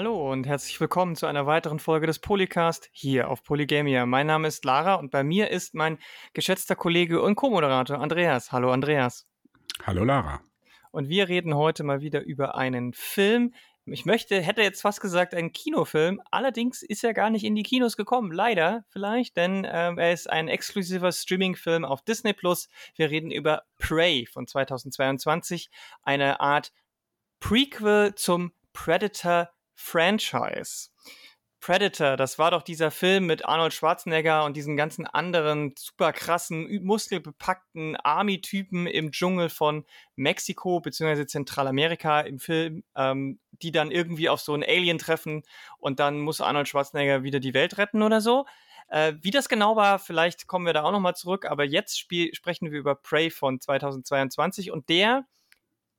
Hallo und herzlich willkommen zu einer weiteren Folge des Polycast hier auf Polygamia. Mein Name ist Lara und bei mir ist mein geschätzter Kollege und Co-Moderator Andreas. Hallo Andreas. Hallo Lara. Und wir reden heute mal wieder über einen Film. Ich möchte, hätte jetzt fast gesagt, einen Kinofilm. Allerdings ist er gar nicht in die Kinos gekommen. Leider vielleicht, denn ähm, er ist ein exklusiver Streaming-Film auf Disney Plus. Wir reden über Prey von 2022. Eine Art Prequel zum Predator Franchise. Predator, das war doch dieser Film mit Arnold Schwarzenegger und diesen ganzen anderen super krassen, muskelbepackten Army-Typen im Dschungel von Mexiko bzw. Zentralamerika im Film, ähm, die dann irgendwie auf so einen Alien treffen und dann muss Arnold Schwarzenegger wieder die Welt retten oder so. Äh, wie das genau war, vielleicht kommen wir da auch nochmal zurück, aber jetzt sprechen wir über Prey von 2022 und der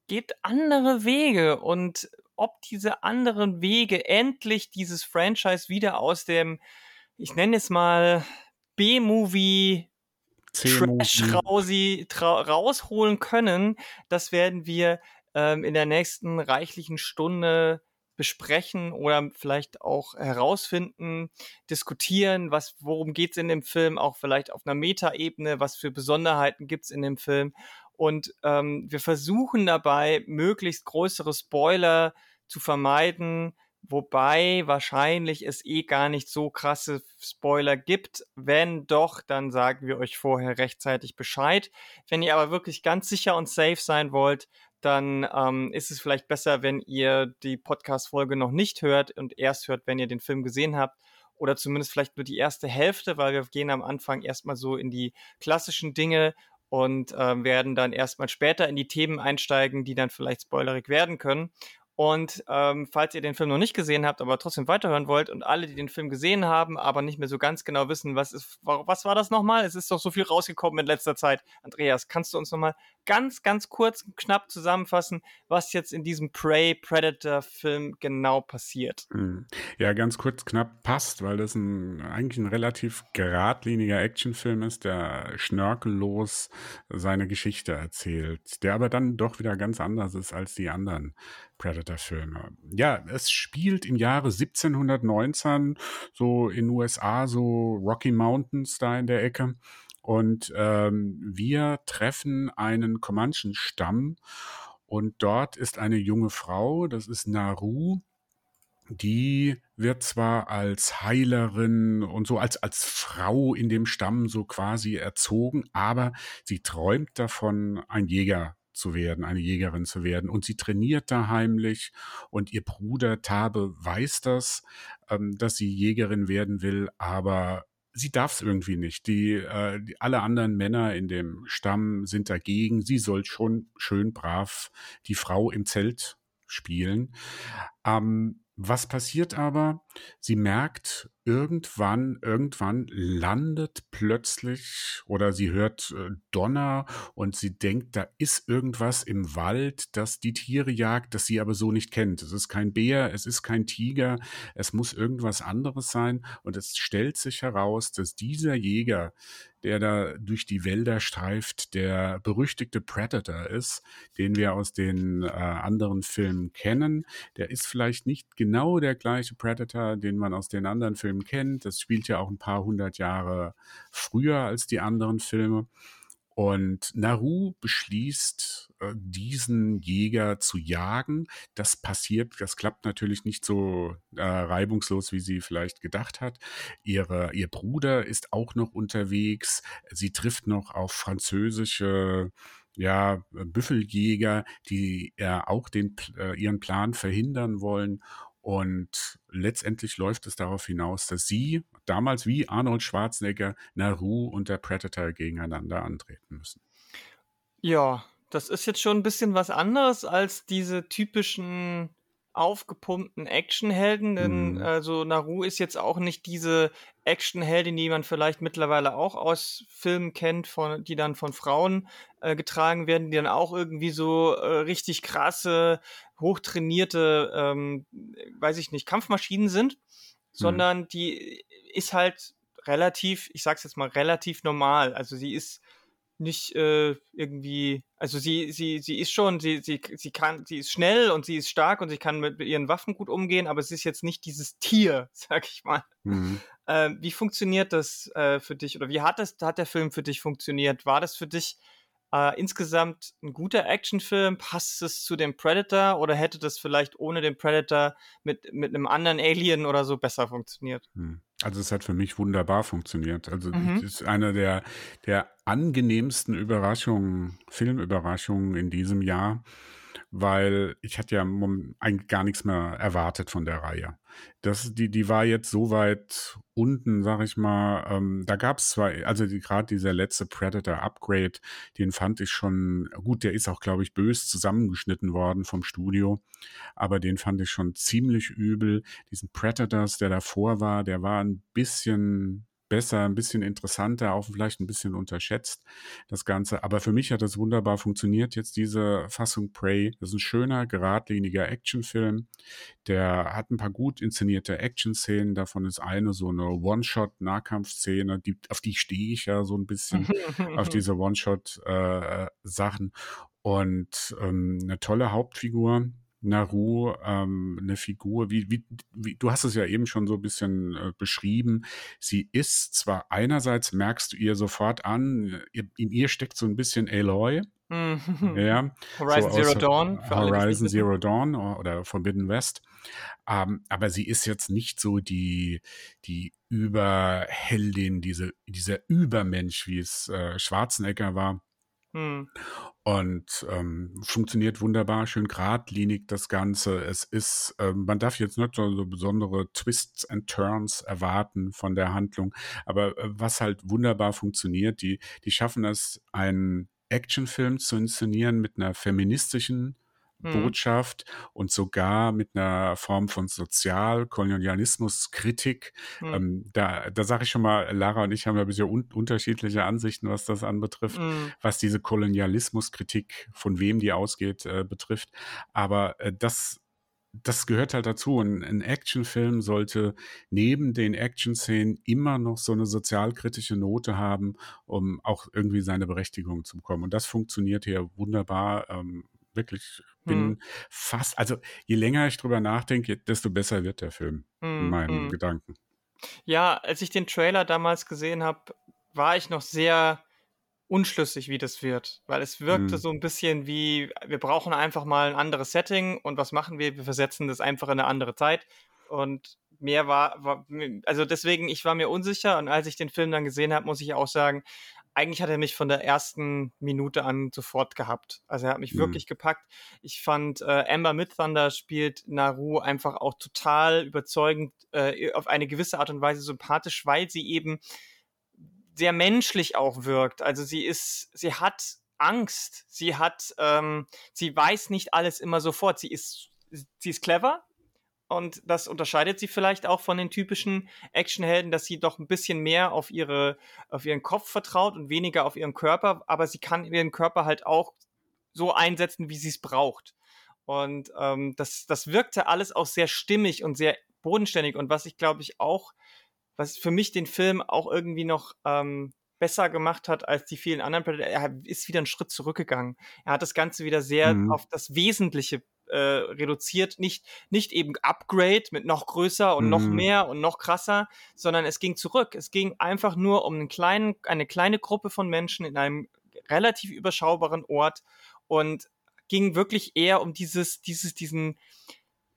geht andere Wege und ob diese anderen Wege endlich dieses Franchise wieder aus dem, ich nenne es mal, B-Movie Trash rausholen können, das werden wir ähm, in der nächsten reichlichen Stunde besprechen oder vielleicht auch herausfinden, diskutieren, was, worum geht's in dem Film, auch vielleicht auf einer Metaebene, was für Besonderheiten gibt's in dem Film. Und ähm, wir versuchen dabei, möglichst größere Spoiler zu vermeiden, wobei wahrscheinlich es eh gar nicht so krasse Spoiler gibt. Wenn doch, dann sagen wir euch vorher rechtzeitig Bescheid. Wenn ihr aber wirklich ganz sicher und safe sein wollt, dann ähm, ist es vielleicht besser, wenn ihr die Podcast-Folge noch nicht hört und erst hört, wenn ihr den Film gesehen habt. Oder zumindest vielleicht nur die erste Hälfte, weil wir gehen am Anfang erstmal so in die klassischen Dinge und äh, werden dann erstmal später in die Themen einsteigen, die dann vielleicht spoilerig werden können. Und ähm, falls ihr den Film noch nicht gesehen habt, aber trotzdem weiterhören wollt und alle, die den Film gesehen haben, aber nicht mehr so ganz genau wissen, was ist, was war das nochmal? Es ist doch so viel rausgekommen in letzter Zeit. Andreas, kannst du uns nochmal ganz, ganz kurz, knapp zusammenfassen, was jetzt in diesem Prey Predator Film genau passiert? Hm. Ja, ganz kurz, knapp passt, weil das ein, eigentlich ein relativ geradliniger Actionfilm ist, der schnörkellos seine Geschichte erzählt, der aber dann doch wieder ganz anders ist als die anderen Predator-Filme. Ja, es spielt im Jahre 1719, so in USA, so Rocky Mountains da in der Ecke. Und ähm, wir treffen einen Comanchen-Stamm und dort ist eine junge Frau, das ist Naru, die wird zwar als Heilerin und so als, als Frau in dem Stamm so quasi erzogen, aber sie träumt davon, ein Jäger zu werden, eine Jägerin zu werden. Und sie trainiert da heimlich und ihr Bruder Tabe weiß das, ähm, dass sie Jägerin werden will, aber sie darf es irgendwie nicht. Die, äh, die, alle anderen Männer in dem Stamm sind dagegen. Sie soll schon schön brav die Frau im Zelt spielen. Ähm, was passiert aber? Sie merkt irgendwann, irgendwann landet plötzlich oder sie hört äh, Donner und sie denkt, da ist irgendwas im Wald, das die Tiere jagt, das sie aber so nicht kennt. Es ist kein Bär, es ist kein Tiger, es muss irgendwas anderes sein und es stellt sich heraus, dass dieser Jäger, der da durch die Wälder streift, der berüchtigte Predator ist, den wir aus den äh, anderen Filmen kennen. Der ist vielleicht nicht genau der gleiche Predator, den man aus den anderen Filmen kennt. Das spielt ja auch ein paar hundert Jahre früher als die anderen Filme. Und Naru beschließt, äh, diesen Jäger zu jagen. Das passiert, das klappt natürlich nicht so äh, reibungslos, wie sie vielleicht gedacht hat. Ihre, ihr Bruder ist auch noch unterwegs. Sie trifft noch auf französische ja, Büffeljäger, die äh, auch den, äh, ihren Plan verhindern wollen. Und letztendlich läuft es darauf hinaus, dass sie damals wie Arnold Schwarzenegger, Naru und der Predator gegeneinander antreten müssen. Ja, das ist jetzt schon ein bisschen was anderes als diese typischen aufgepumpten Actionhelden, denn mhm. also Naru ist jetzt auch nicht diese Actionheldin, die man vielleicht mittlerweile auch aus Filmen kennt, von, die dann von Frauen äh, getragen werden, die dann auch irgendwie so äh, richtig krasse, hochtrainierte, ähm, weiß ich nicht, Kampfmaschinen sind, mhm. sondern die ist halt relativ, ich sag's jetzt mal, relativ normal. Also sie ist nicht äh, irgendwie, also sie, sie, sie ist schon, sie, sie, sie kann, sie ist schnell und sie ist stark und sie kann mit, ihren Waffen gut umgehen, aber sie ist jetzt nicht dieses Tier, sag ich mal. Mhm. Äh, wie funktioniert das äh, für dich oder wie hat das, hat der Film für dich funktioniert? War das für dich äh, insgesamt ein guter Actionfilm? Passt es zu dem Predator oder hätte das vielleicht ohne den Predator mit, mit einem anderen Alien oder so besser funktioniert? Hm. Also es hat für mich wunderbar funktioniert. Also mhm. es ist einer der, der angenehmsten Überraschungen, Filmüberraschungen in diesem Jahr weil ich hatte ja eigentlich gar nichts mehr erwartet von der Reihe. Das, die, die war jetzt so weit unten, sag ich mal. Ähm, da gab es zwar, also die, gerade dieser letzte Predator Upgrade, den fand ich schon gut. Der ist auch, glaube ich, bös zusammengeschnitten worden vom Studio, aber den fand ich schon ziemlich übel. Diesen Predators, der davor war, der war ein bisschen besser, ein bisschen interessanter, auch vielleicht ein bisschen unterschätzt, das Ganze. Aber für mich hat das wunderbar funktioniert, jetzt diese Fassung Prey. Das ist ein schöner, geradliniger Actionfilm. Der hat ein paar gut inszenierte Action-Szenen. Davon ist eine so eine One-Shot-Nahkampfszene, die, auf die stehe ich ja so ein bisschen, auf diese One-Shot-Sachen. Äh, und ähm, eine tolle Hauptfigur, Naru ähm, eine Figur, wie, wie, wie, du hast es ja eben schon so ein bisschen äh, beschrieben. Sie ist zwar einerseits merkst du ihr sofort an, in ihr steckt so ein bisschen Aloy. Mhm. Ja, Horizon so Zero Dawn. Horizon Zero Dawn oder Forbidden West. Ähm, aber sie ist jetzt nicht so die, die Überheldin, diese, dieser Übermensch, wie es äh, Schwarzenegger war. Hm. Und ähm, funktioniert wunderbar, schön geradlinig das Ganze. Es ist, ähm, man darf jetzt nicht so, so, besondere Twists and Turns erwarten von der Handlung, aber äh, was halt wunderbar funktioniert, die, die schaffen es, einen Actionfilm zu inszenieren mit einer feministischen Mhm. Botschaft und sogar mit einer Form von Sozialkolonialismuskritik. Mhm. Ähm, da da sage ich schon mal, Lara und ich haben ja ein bisschen un unterschiedliche Ansichten, was das anbetrifft, mhm. was diese Kolonialismuskritik, von wem die ausgeht, äh, betrifft. Aber äh, das das gehört halt dazu. Ein, ein Actionfilm sollte neben den Action-Szenen immer noch so eine sozialkritische Note haben, um auch irgendwie seine Berechtigung zu bekommen. Und das funktioniert hier wunderbar. Ähm, wirklich bin hm. fast, also je länger ich drüber nachdenke, desto besser wird der Film hm. in meinen hm. Gedanken. Ja, als ich den Trailer damals gesehen habe, war ich noch sehr unschlüssig, wie das wird, weil es wirkte hm. so ein bisschen wie, wir brauchen einfach mal ein anderes Setting und was machen wir? Wir versetzen das einfach in eine andere Zeit und mehr war, war also deswegen, ich war mir unsicher und als ich den Film dann gesehen habe, muss ich auch sagen, eigentlich hat er mich von der ersten Minute an sofort gehabt. Also er hat mich mhm. wirklich gepackt. Ich fand, äh, Amber Midthunder spielt Naru einfach auch total überzeugend, äh, auf eine gewisse Art und Weise sympathisch, weil sie eben sehr menschlich auch wirkt. Also sie ist, sie hat Angst, sie hat, ähm, sie weiß nicht alles immer sofort. Sie ist, sie ist clever, und das unterscheidet sie vielleicht auch von den typischen Actionhelden, dass sie doch ein bisschen mehr auf ihre, auf ihren Kopf vertraut und weniger auf ihren Körper, aber sie kann ihren Körper halt auch so einsetzen, wie sie es braucht. Und ähm, das, das wirkte alles auch sehr stimmig und sehr bodenständig. Und was ich glaube ich auch, was für mich den Film auch irgendwie noch ähm, besser gemacht hat als die vielen anderen er ist wieder einen Schritt zurückgegangen. Er hat das Ganze wieder sehr mhm. auf das Wesentliche äh, reduziert, nicht, nicht eben Upgrade mit noch größer und mhm. noch mehr und noch krasser, sondern es ging zurück. Es ging einfach nur um einen kleinen, eine kleine Gruppe von Menschen in einem relativ überschaubaren Ort und ging wirklich eher um dieses, dieses, diesen,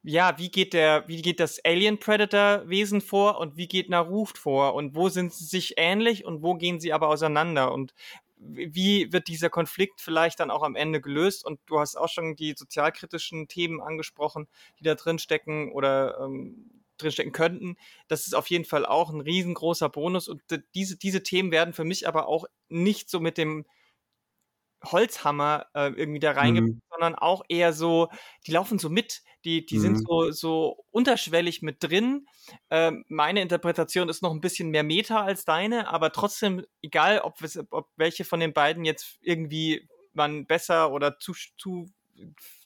ja, wie geht der, wie geht das Alien Predator Wesen vor und wie geht Naruft vor und wo sind sie sich ähnlich und wo gehen sie aber auseinander und wie wird dieser Konflikt vielleicht dann auch am Ende gelöst? Und du hast auch schon die sozialkritischen Themen angesprochen, die da drin stecken oder ähm, drinstecken könnten. Das ist auf jeden Fall auch ein riesengroßer Bonus. Und diese, diese Themen werden für mich aber auch nicht so mit dem Holzhammer äh, irgendwie da reingebracht, mhm. sondern auch eher so, die laufen so mit, die, die mhm. sind so, so unterschwellig mit drin. Ähm, meine Interpretation ist noch ein bisschen mehr Meta als deine, aber trotzdem, egal ob, ob welche von den beiden jetzt irgendwie man besser oder zu, zu,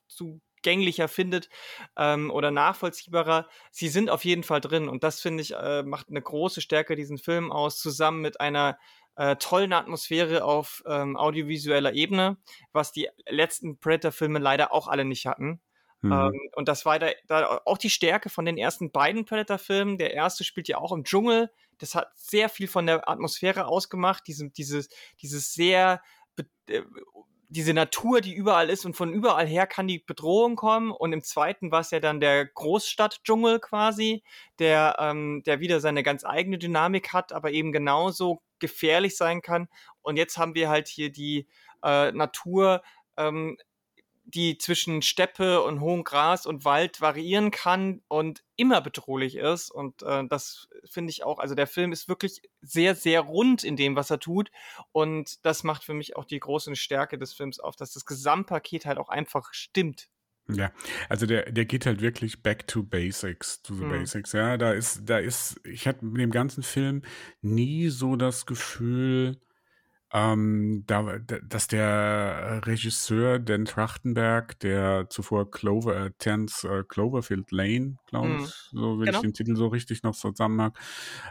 zu gänglicher findet ähm, oder nachvollziehbarer. Sie sind auf jeden Fall drin und das finde ich äh, macht eine große Stärke diesen Film aus, zusammen mit einer äh, tollen Atmosphäre auf ähm, audiovisueller Ebene, was die letzten Predator-Filme leider auch alle nicht hatten. Mhm. Ähm, und das war da, da, auch die Stärke von den ersten beiden Predator-Filmen. Der erste spielt ja auch im Dschungel. Das hat sehr viel von der Atmosphäre ausgemacht. Diese, dieses, dieses sehr äh, diese Natur, die überall ist und von überall her kann die Bedrohung kommen. Und im zweiten war es ja dann der Großstadtdschungel quasi, der, ähm, der wieder seine ganz eigene Dynamik hat, aber eben genauso gefährlich sein kann. Und jetzt haben wir halt hier die äh, Natur, ähm, die zwischen Steppe und hohem Gras und Wald variieren kann und immer bedrohlich ist. Und äh, das finde ich auch, also der Film ist wirklich sehr, sehr rund in dem, was er tut. Und das macht für mich auch die große Stärke des Films auf, dass das Gesamtpaket halt auch einfach stimmt. Ja, also der, der geht halt wirklich back to basics, to the hm. basics. Ja, da ist, da ist, ich hatte mit dem ganzen Film nie so das Gefühl, ähm, da, dass der Regisseur Dan Trachtenberg, der zuvor Clover, äh, Terence äh, Cloverfield Lane, glaube mhm. ich, so wenn genau. ich den Titel so richtig noch zusammen mag,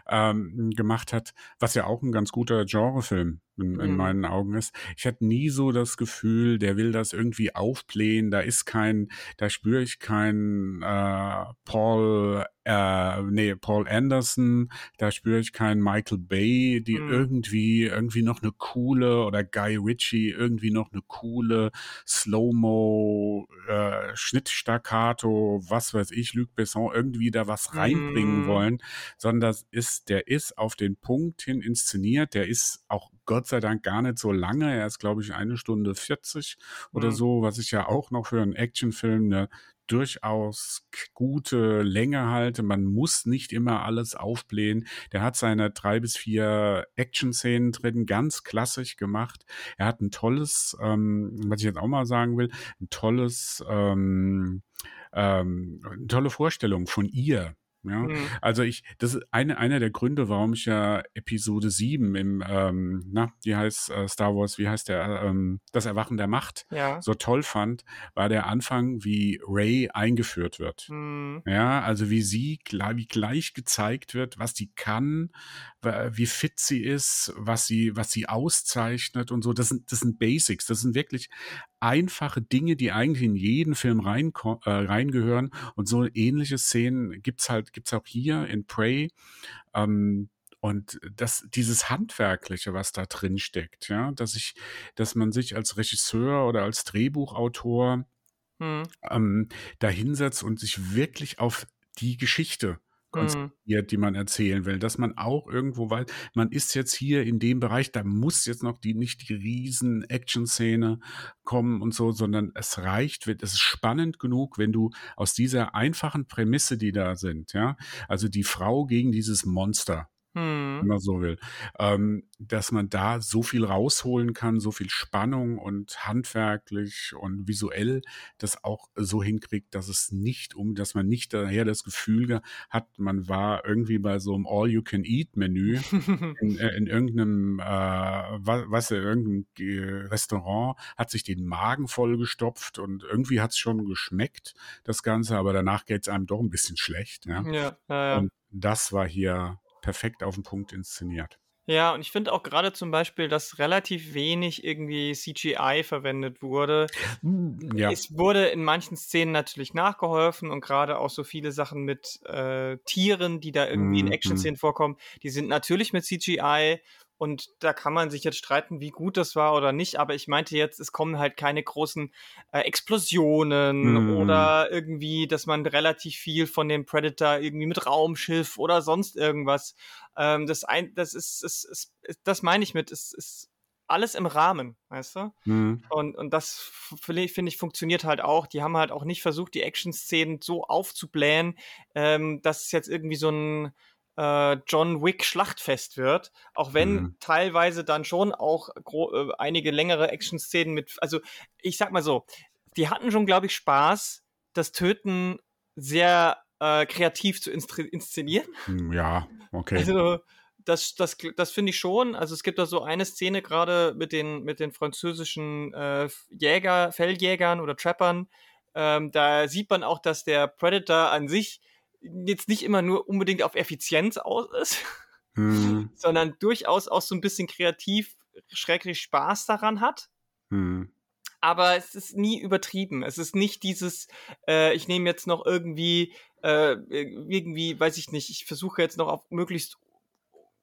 ähm, gemacht hat, was ja auch ein ganz guter Genrefilm in, in mhm. meinen Augen ist. Ich hatte nie so das Gefühl, der will das irgendwie aufblähen, da ist kein, da spüre ich kein äh, Paul äh, nee, Paul Anderson, da spüre ich keinen Michael Bay, die mhm. irgendwie, irgendwie noch eine coole oder Guy Ritchie, irgendwie noch eine coole Slow-Mo, äh, Schnittstaccato, was weiß ich, Luc Besson, irgendwie da was reinbringen mhm. wollen, sondern das ist, der ist auf den Punkt hin inszeniert, der ist auch Gott sei Dank gar nicht so lange. Er ist, glaube ich, eine Stunde 40 oder mhm. so, was ich ja auch noch für einen Actionfilm eine durchaus gute Länge halte. Man muss nicht immer alles aufblähen. Der hat seine drei bis vier Action-Szenen drin, ganz klassisch gemacht. Er hat ein tolles, ähm, was ich jetzt auch mal sagen will, ein tolles, ähm, ähm, eine tolle Vorstellung von ihr. Ja, mhm. also ich, das ist eine, einer der Gründe, warum ich ja Episode 7 im, ähm, na, wie heißt äh, Star Wars, wie heißt der, ähm, das Erwachen der Macht ja. so toll fand, war der Anfang, wie Ray eingeführt wird. Mhm. Ja, also wie sie, wie gleich gezeigt wird, was die kann, wie fit sie ist, was sie, was sie auszeichnet und so. Das sind, das sind Basics. Das sind wirklich einfache Dinge, die eigentlich in jeden Film rein, äh, reingehören. Und so ähnliche Szenen gibt's halt, gibt's auch hier in Prey. Ähm, und das, dieses Handwerkliche, was da drin steckt, ja, dass ich, dass man sich als Regisseur oder als Drehbuchautor hm. ähm, da hinsetzt und sich wirklich auf die Geschichte mhm. die man erzählen will, dass man auch irgendwo weiß, man ist jetzt hier in dem Bereich, da muss jetzt noch die nicht die riesen Action-Szene kommen und so, sondern es reicht, es ist spannend genug, wenn du aus dieser einfachen Prämisse, die da sind, ja, also die Frau gegen dieses Monster, hm. wenn man so will, ähm, dass man da so viel rausholen kann, so viel Spannung und handwerklich und visuell das auch so hinkriegt, dass es nicht um, dass man nicht daher das Gefühl hat, man war irgendwie bei so einem All-You-Can-Eat-Menü in, äh, in, irgendeinem, äh, was, was in irgendeinem Restaurant, hat sich den Magen vollgestopft und irgendwie hat es schon geschmeckt, das Ganze, aber danach geht es einem doch ein bisschen schlecht. Ja? Ja, ja, ja. Und das war hier perfekt auf den Punkt inszeniert. Ja, und ich finde auch gerade zum Beispiel, dass relativ wenig irgendwie CGI verwendet wurde. Hm, ja. Es wurde in manchen Szenen natürlich nachgeholfen und gerade auch so viele Sachen mit äh, Tieren, die da irgendwie in mhm, Action-Szenen mhm. vorkommen, die sind natürlich mit CGI und da kann man sich jetzt streiten, wie gut das war oder nicht. Aber ich meinte jetzt, es kommen halt keine großen äh, Explosionen mm. oder irgendwie, dass man relativ viel von dem Predator irgendwie mit Raumschiff oder sonst irgendwas. Ähm, das, ein, das ist, ist, ist, ist das meine ich mit, ist, ist alles im Rahmen, weißt du? Mm. Und, und das finde ich funktioniert halt auch. Die haben halt auch nicht versucht, die Action-Szenen so aufzublähen, ähm, dass es jetzt irgendwie so ein äh, John Wick Schlachtfest wird, auch wenn mhm. teilweise dann schon auch äh, einige längere Action-Szenen mit, also ich sag mal so, die hatten schon, glaube ich, Spaß, das Töten sehr äh, kreativ zu inszenieren. Hm, ja, okay. Also das, das, das finde ich schon. Also es gibt da so eine Szene gerade mit den, mit den französischen äh, Jäger, Felljägern oder Trappern. Ähm, da sieht man auch, dass der Predator an sich jetzt nicht immer nur unbedingt auf Effizienz aus ist. mhm. sondern durchaus auch so ein bisschen kreativ, schrecklich Spaß daran hat. Mhm. Aber es ist nie übertrieben. Es ist nicht dieses, äh, ich nehme jetzt noch irgendwie, äh, irgendwie, weiß ich nicht, ich versuche jetzt noch auf möglichst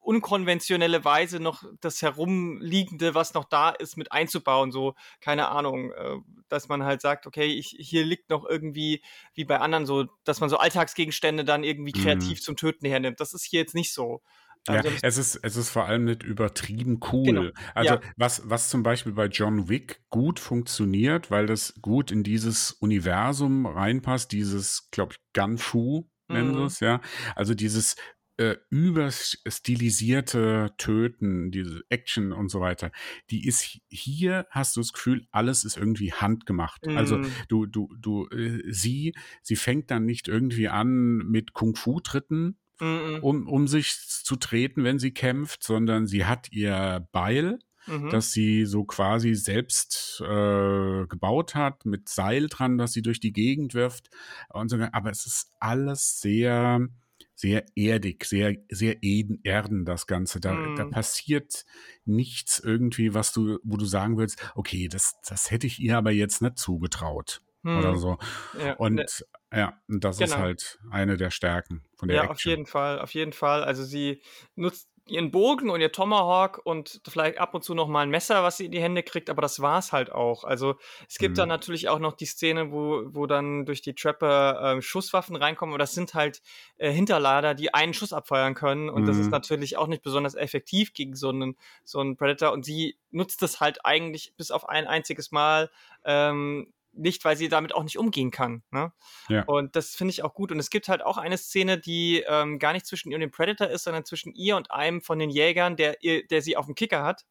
unkonventionelle Weise noch das Herumliegende, was noch da ist, mit einzubauen. So, keine Ahnung, äh, dass man halt sagt, okay, ich, hier liegt noch irgendwie, wie bei anderen so, dass man so Alltagsgegenstände dann irgendwie kreativ mhm. zum Töten hernimmt. Das ist hier jetzt nicht so. Ja, also es ist, es ist vor allem nicht übertrieben cool. Genau. Also, ja. was, was zum Beispiel bei John Wick gut funktioniert, weil das gut in dieses Universum reinpasst, dieses, glaube ich, Gunfu nennen mhm. es, ja. Also dieses äh, überstilisierte Töten, diese Action und so weiter, die ist hier, hast du das Gefühl, alles ist irgendwie handgemacht. Also mhm. Also du, du, du, äh, sie, sie fängt dann nicht irgendwie an mit Kung-Fu-Tritten, mhm. um, um sich zu treten, wenn sie kämpft, sondern sie hat ihr Beil, mhm. das sie so quasi selbst äh, gebaut hat, mit Seil dran, das sie durch die Gegend wirft und so. Aber es ist alles sehr sehr erdig, sehr, sehr erden, das Ganze. Da, mm. da passiert nichts irgendwie, was du, wo du sagen willst, okay, das, das hätte ich ihr aber jetzt nicht zugetraut. Mm. Oder so. Ja, und ne. ja, das genau. ist halt eine der Stärken von der Ja, Action. auf jeden Fall, auf jeden Fall. Also sie nutzt ihren Bogen und ihr Tomahawk und vielleicht ab und zu noch mal ein Messer, was sie in die Hände kriegt, aber das war's halt auch. Also es gibt mhm. dann natürlich auch noch die Szene, wo, wo dann durch die Trapper äh, Schusswaffen reinkommen, aber das sind halt äh, Hinterlader, die einen Schuss abfeuern können und mhm. das ist mhm. natürlich auch nicht besonders effektiv gegen so einen, so einen Predator und sie nutzt das halt eigentlich bis auf ein einziges Mal ähm, nicht, weil sie damit auch nicht umgehen kann. Ne? Ja. Und das finde ich auch gut. Und es gibt halt auch eine Szene, die ähm, gar nicht zwischen ihr und dem Predator ist, sondern zwischen ihr und einem von den Jägern, der, ihr, der sie auf dem Kicker hat,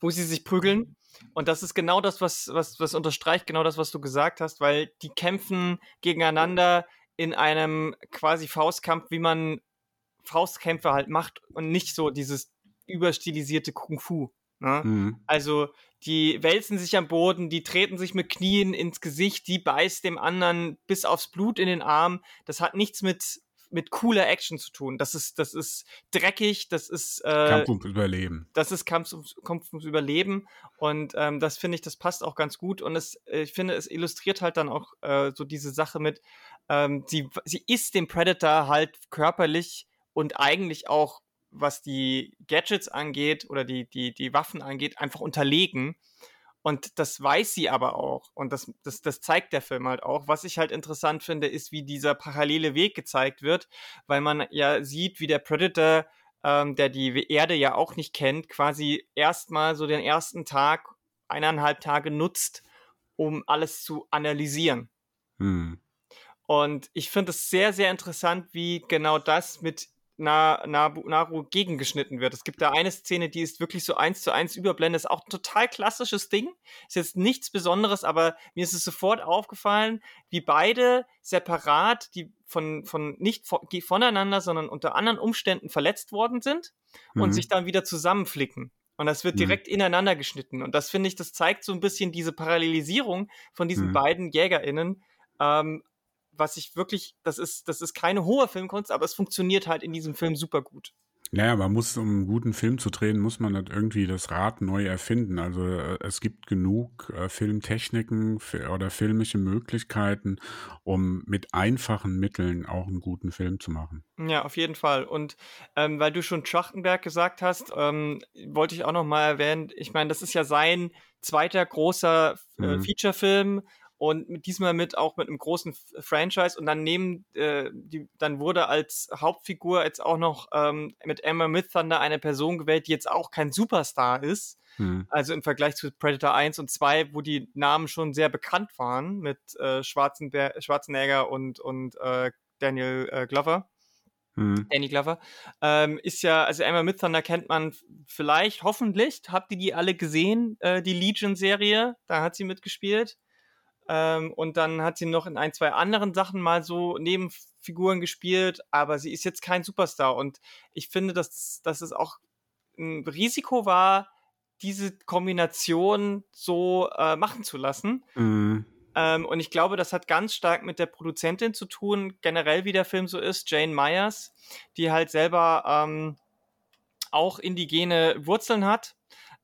wo sie sich prügeln. Und das ist genau das, was, was, was unterstreicht genau das, was du gesagt hast, weil die kämpfen gegeneinander in einem quasi Faustkampf, wie man Faustkämpfe halt macht und nicht so dieses überstilisierte Kung Fu. Ne? Mhm. Also die wälzen sich am Boden, die treten sich mit Knien ins Gesicht, die beißt dem anderen bis aufs Blut in den Arm. Das hat nichts mit mit cooler Action zu tun. Das ist, das ist dreckig, das ist äh, Kampf ums Überleben. Das ist Kampf ums, Kampf ums Überleben. Und ähm, das finde ich, das passt auch ganz gut. Und es, äh, ich finde, es illustriert halt dann auch äh, so diese Sache mit, ähm, sie, sie ist dem Predator halt körperlich und eigentlich auch was die Gadgets angeht oder die, die, die Waffen angeht, einfach unterlegen. Und das weiß sie aber auch. Und das, das, das zeigt der Film halt auch. Was ich halt interessant finde, ist, wie dieser parallele Weg gezeigt wird, weil man ja sieht, wie der Predator, ähm, der die Erde ja auch nicht kennt, quasi erstmal so den ersten Tag, eineinhalb Tage nutzt, um alles zu analysieren. Hm. Und ich finde es sehr, sehr interessant, wie genau das mit Na, Naru gegengeschnitten wird. Es gibt da eine Szene, die ist wirklich so eins zu eins überblendet. Ist auch ein total klassisches Ding. Ist jetzt nichts Besonderes, aber mir ist es sofort aufgefallen, wie beide separat, die von, von nicht voneinander, sondern unter anderen Umständen verletzt worden sind mhm. und sich dann wieder zusammenflicken. Und das wird mhm. direkt mhm. ineinander geschnitten. Und das finde ich, das zeigt so ein bisschen diese Parallelisierung von diesen mhm. beiden JägerInnen, ähm, was ich wirklich, das ist, das ist keine hohe Filmkunst, aber es funktioniert halt in diesem Film super gut. Naja, man muss, um einen guten Film zu drehen, muss man nicht irgendwie das Rad neu erfinden. Also äh, es gibt genug äh, Filmtechniken oder filmische Möglichkeiten, um mit einfachen Mitteln auch einen guten Film zu machen. Ja, auf jeden Fall. Und ähm, weil du schon Schachtenberg gesagt hast, ähm, wollte ich auch noch mal erwähnen, ich meine, das ist ja sein zweiter großer äh, mhm. Featurefilm und mit, diesmal mit auch mit einem großen Franchise und dann nehmen äh, die, dann wurde als Hauptfigur jetzt auch noch ähm, mit Emma Midthunder eine Person gewählt, die jetzt auch kein Superstar ist. Hm. Also im Vergleich zu Predator 1 und 2, wo die Namen schon sehr bekannt waren mit äh, Schwarzenegger und, und äh, Daniel äh, Glover. Hm. Danny Glover. Ähm, ist ja, also Emma Midthunder kennt man vielleicht, hoffentlich. Habt ihr die alle gesehen, äh, die Legion-Serie? Da hat sie mitgespielt. Ähm, und dann hat sie noch in ein, zwei anderen Sachen mal so Nebenfiguren gespielt, aber sie ist jetzt kein Superstar. Und ich finde, dass, dass es auch ein Risiko war, diese Kombination so äh, machen zu lassen. Mhm. Ähm, und ich glaube, das hat ganz stark mit der Produzentin zu tun, generell wie der Film so ist, Jane Myers, die halt selber ähm, auch indigene Wurzeln hat,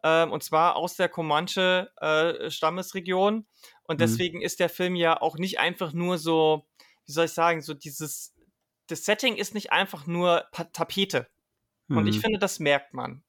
ähm, und zwar aus der Comanche-Stammesregion. Äh, und mhm. deswegen mhm. ist der Film ja auch nicht einfach nur so, wie soll ich sagen, so dieses, das Setting ist nicht einfach nur pa Tapete. Mhm. Und ich mhm. finde, das merkt man.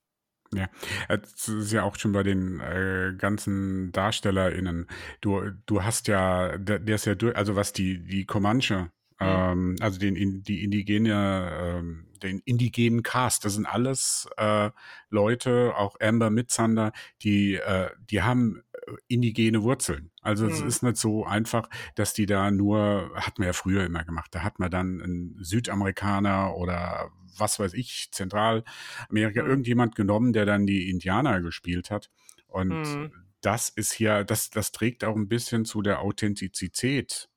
Ja, das ist ja auch schon bei den äh, ganzen DarstellerInnen. Du, du hast ja, der, der ist ja durch, also was die, die Comanche Mhm. Ähm, also den, die indigene, ähm, den indigenen Cast, das sind alles äh, Leute, auch Amber Mitzander, die, äh, die haben äh, indigene Wurzeln. Also mhm. es ist nicht so einfach, dass die da nur, hat man ja früher immer gemacht, da hat man dann einen Südamerikaner oder was weiß ich, Zentralamerika, mhm. irgendjemand genommen, der dann die Indianer gespielt hat. Und mhm. das ist hier, das, das trägt auch ein bisschen zu der Authentizität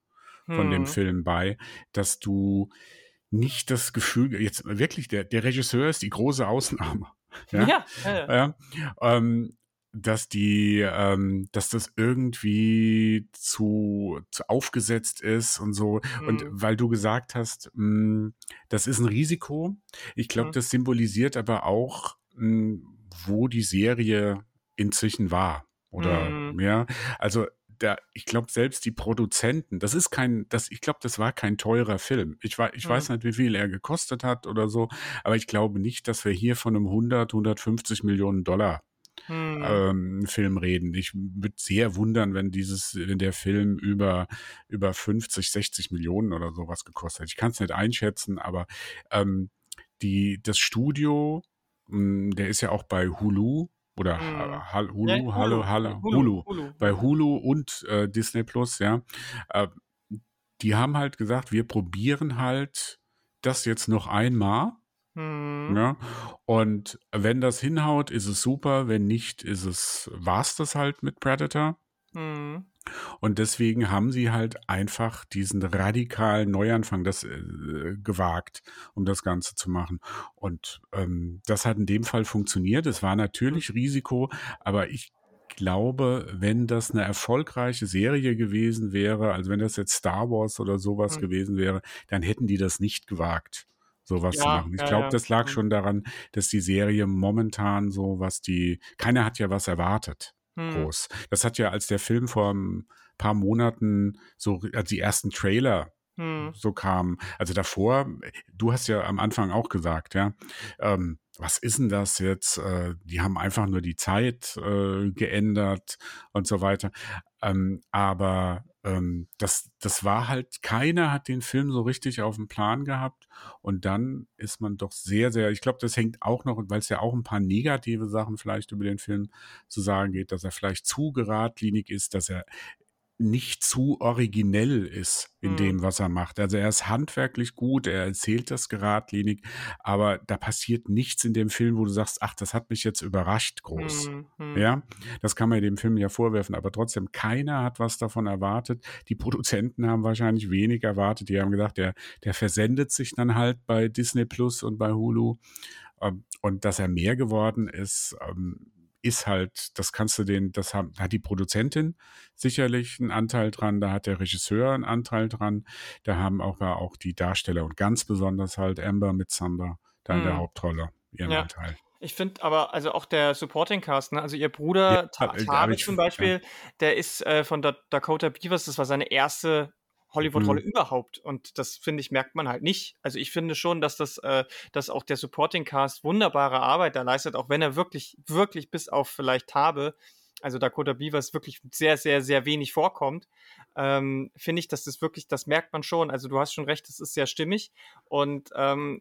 von dem Film bei, dass du nicht das Gefühl, jetzt wirklich, der, der Regisseur ist die große Ausnahme. Ja, ja, ja. ja. Ähm, dass die, ähm, dass das irgendwie zu, zu aufgesetzt ist und so. Mhm. Und weil du gesagt hast, mh, hm, das ist ein Risiko. Ich glaube, mhm. das symbolisiert aber auch, mh, hm, wo die Serie inzwischen war. Oder mhm. ja, also da, ich glaube, selbst die Produzenten, das ist kein, das, ich glaube, das war kein teurer Film. Ich, war, ich mhm. weiß nicht, wie viel er gekostet hat oder so, aber ich glaube nicht, dass wir hier von einem 100, 150 Millionen Dollar hm. ähm, Film reden. Ich würde sehr wundern, wenn dieses, wenn der Film über, über 50, 60 Millionen oder sowas gekostet hat. Ich kann es nicht einschätzen, aber ähm, die, das Studio, mh, hm, der ist ja auch bei Hulu oder. Hulu, Hulu, ja, Hulu, Hulu, Hulu, Hulu, bei Hulu und äh, Disney Plus, ja. Äh, die haben halt gesagt, wir probieren halt das jetzt noch einmal. Mhm. Ja, und wenn das hinhaut, ist es super. Wenn nicht, ist es, war's das halt mit Predator. Mhm. Und deswegen haben sie halt einfach diesen radikalen Neuanfang das äh, gewagt, um das Ganze zu machen. Und ähm, das hat in dem Fall funktioniert. Es war natürlich Risiko, aber ich glaube, wenn das eine erfolgreiche Serie gewesen wäre, also wenn das jetzt Star Wars oder sowas mhm. gewesen wäre, dann hätten die das nicht gewagt sowas ja, zu machen. Ich glaube, ja, das lag schon daran, dass die Serie momentan so, was die, keiner hat ja was erwartet hm. groß. Das hat ja, als der Film vor ein paar Monaten so, als die ersten Trailer hm. so kamen, also davor, du hast ja am Anfang auch gesagt, ja, ähm, was ist denn das jetzt? Äh, die haben einfach nur die Zeit äh, geändert und so weiter. Ähm, aber ähm, das, das war halt, keiner hat den Film so richtig auf dem Plan gehabt. Und dann ist man doch sehr, sehr, ich glaube, das hängt auch noch, weil es ja auch ein paar negative Sachen vielleicht über den Film zu sagen geht, dass er vielleicht zu geradlinig ist, dass er nicht zu originell ist in mhm. dem, was er macht. Also er ist handwerklich gut, er erzählt das geradlinig, aber da passiert nichts in dem Film, wo du sagst, ach, das hat mich jetzt überrascht groß. Mhm. Ja, das kann man dem Film ja vorwerfen, aber trotzdem, keiner hat was davon erwartet. Die Produzenten haben wahrscheinlich wenig erwartet. Die haben gesagt, der, der versendet sich dann halt bei Disney Plus und bei Hulu. Ähm, und dass er mehr geworden ist, ähm, ist halt, das kannst du den, das haben, hat die Produzentin sicherlich einen Anteil dran, da hat der Regisseur einen Anteil dran, da haben auch, auch die Darsteller und ganz besonders halt Amber mit Samba da in der mhm. Hauptrolle ihren ja. Anteil. Ich finde aber, also auch der Supporting Cast, ne? also ihr Bruder ja, Tabe zum Beispiel, ja. der ist äh, von Dakota Beavers, das war seine erste Hollywood-Rolle mhm. überhaupt. Und das, finde ich, merkt man halt nicht. Also ich finde schon, dass das, äh, dass auch der Supporting Cast wunderbare Arbeit da leistet, auch wenn er wirklich, wirklich bis auf vielleicht Habe, also Dakota Beavers wirklich sehr, sehr, sehr wenig vorkommt, ähm, finde ich, dass das wirklich, das merkt man schon. Also du hast schon recht, das ist sehr stimmig. Und ähm,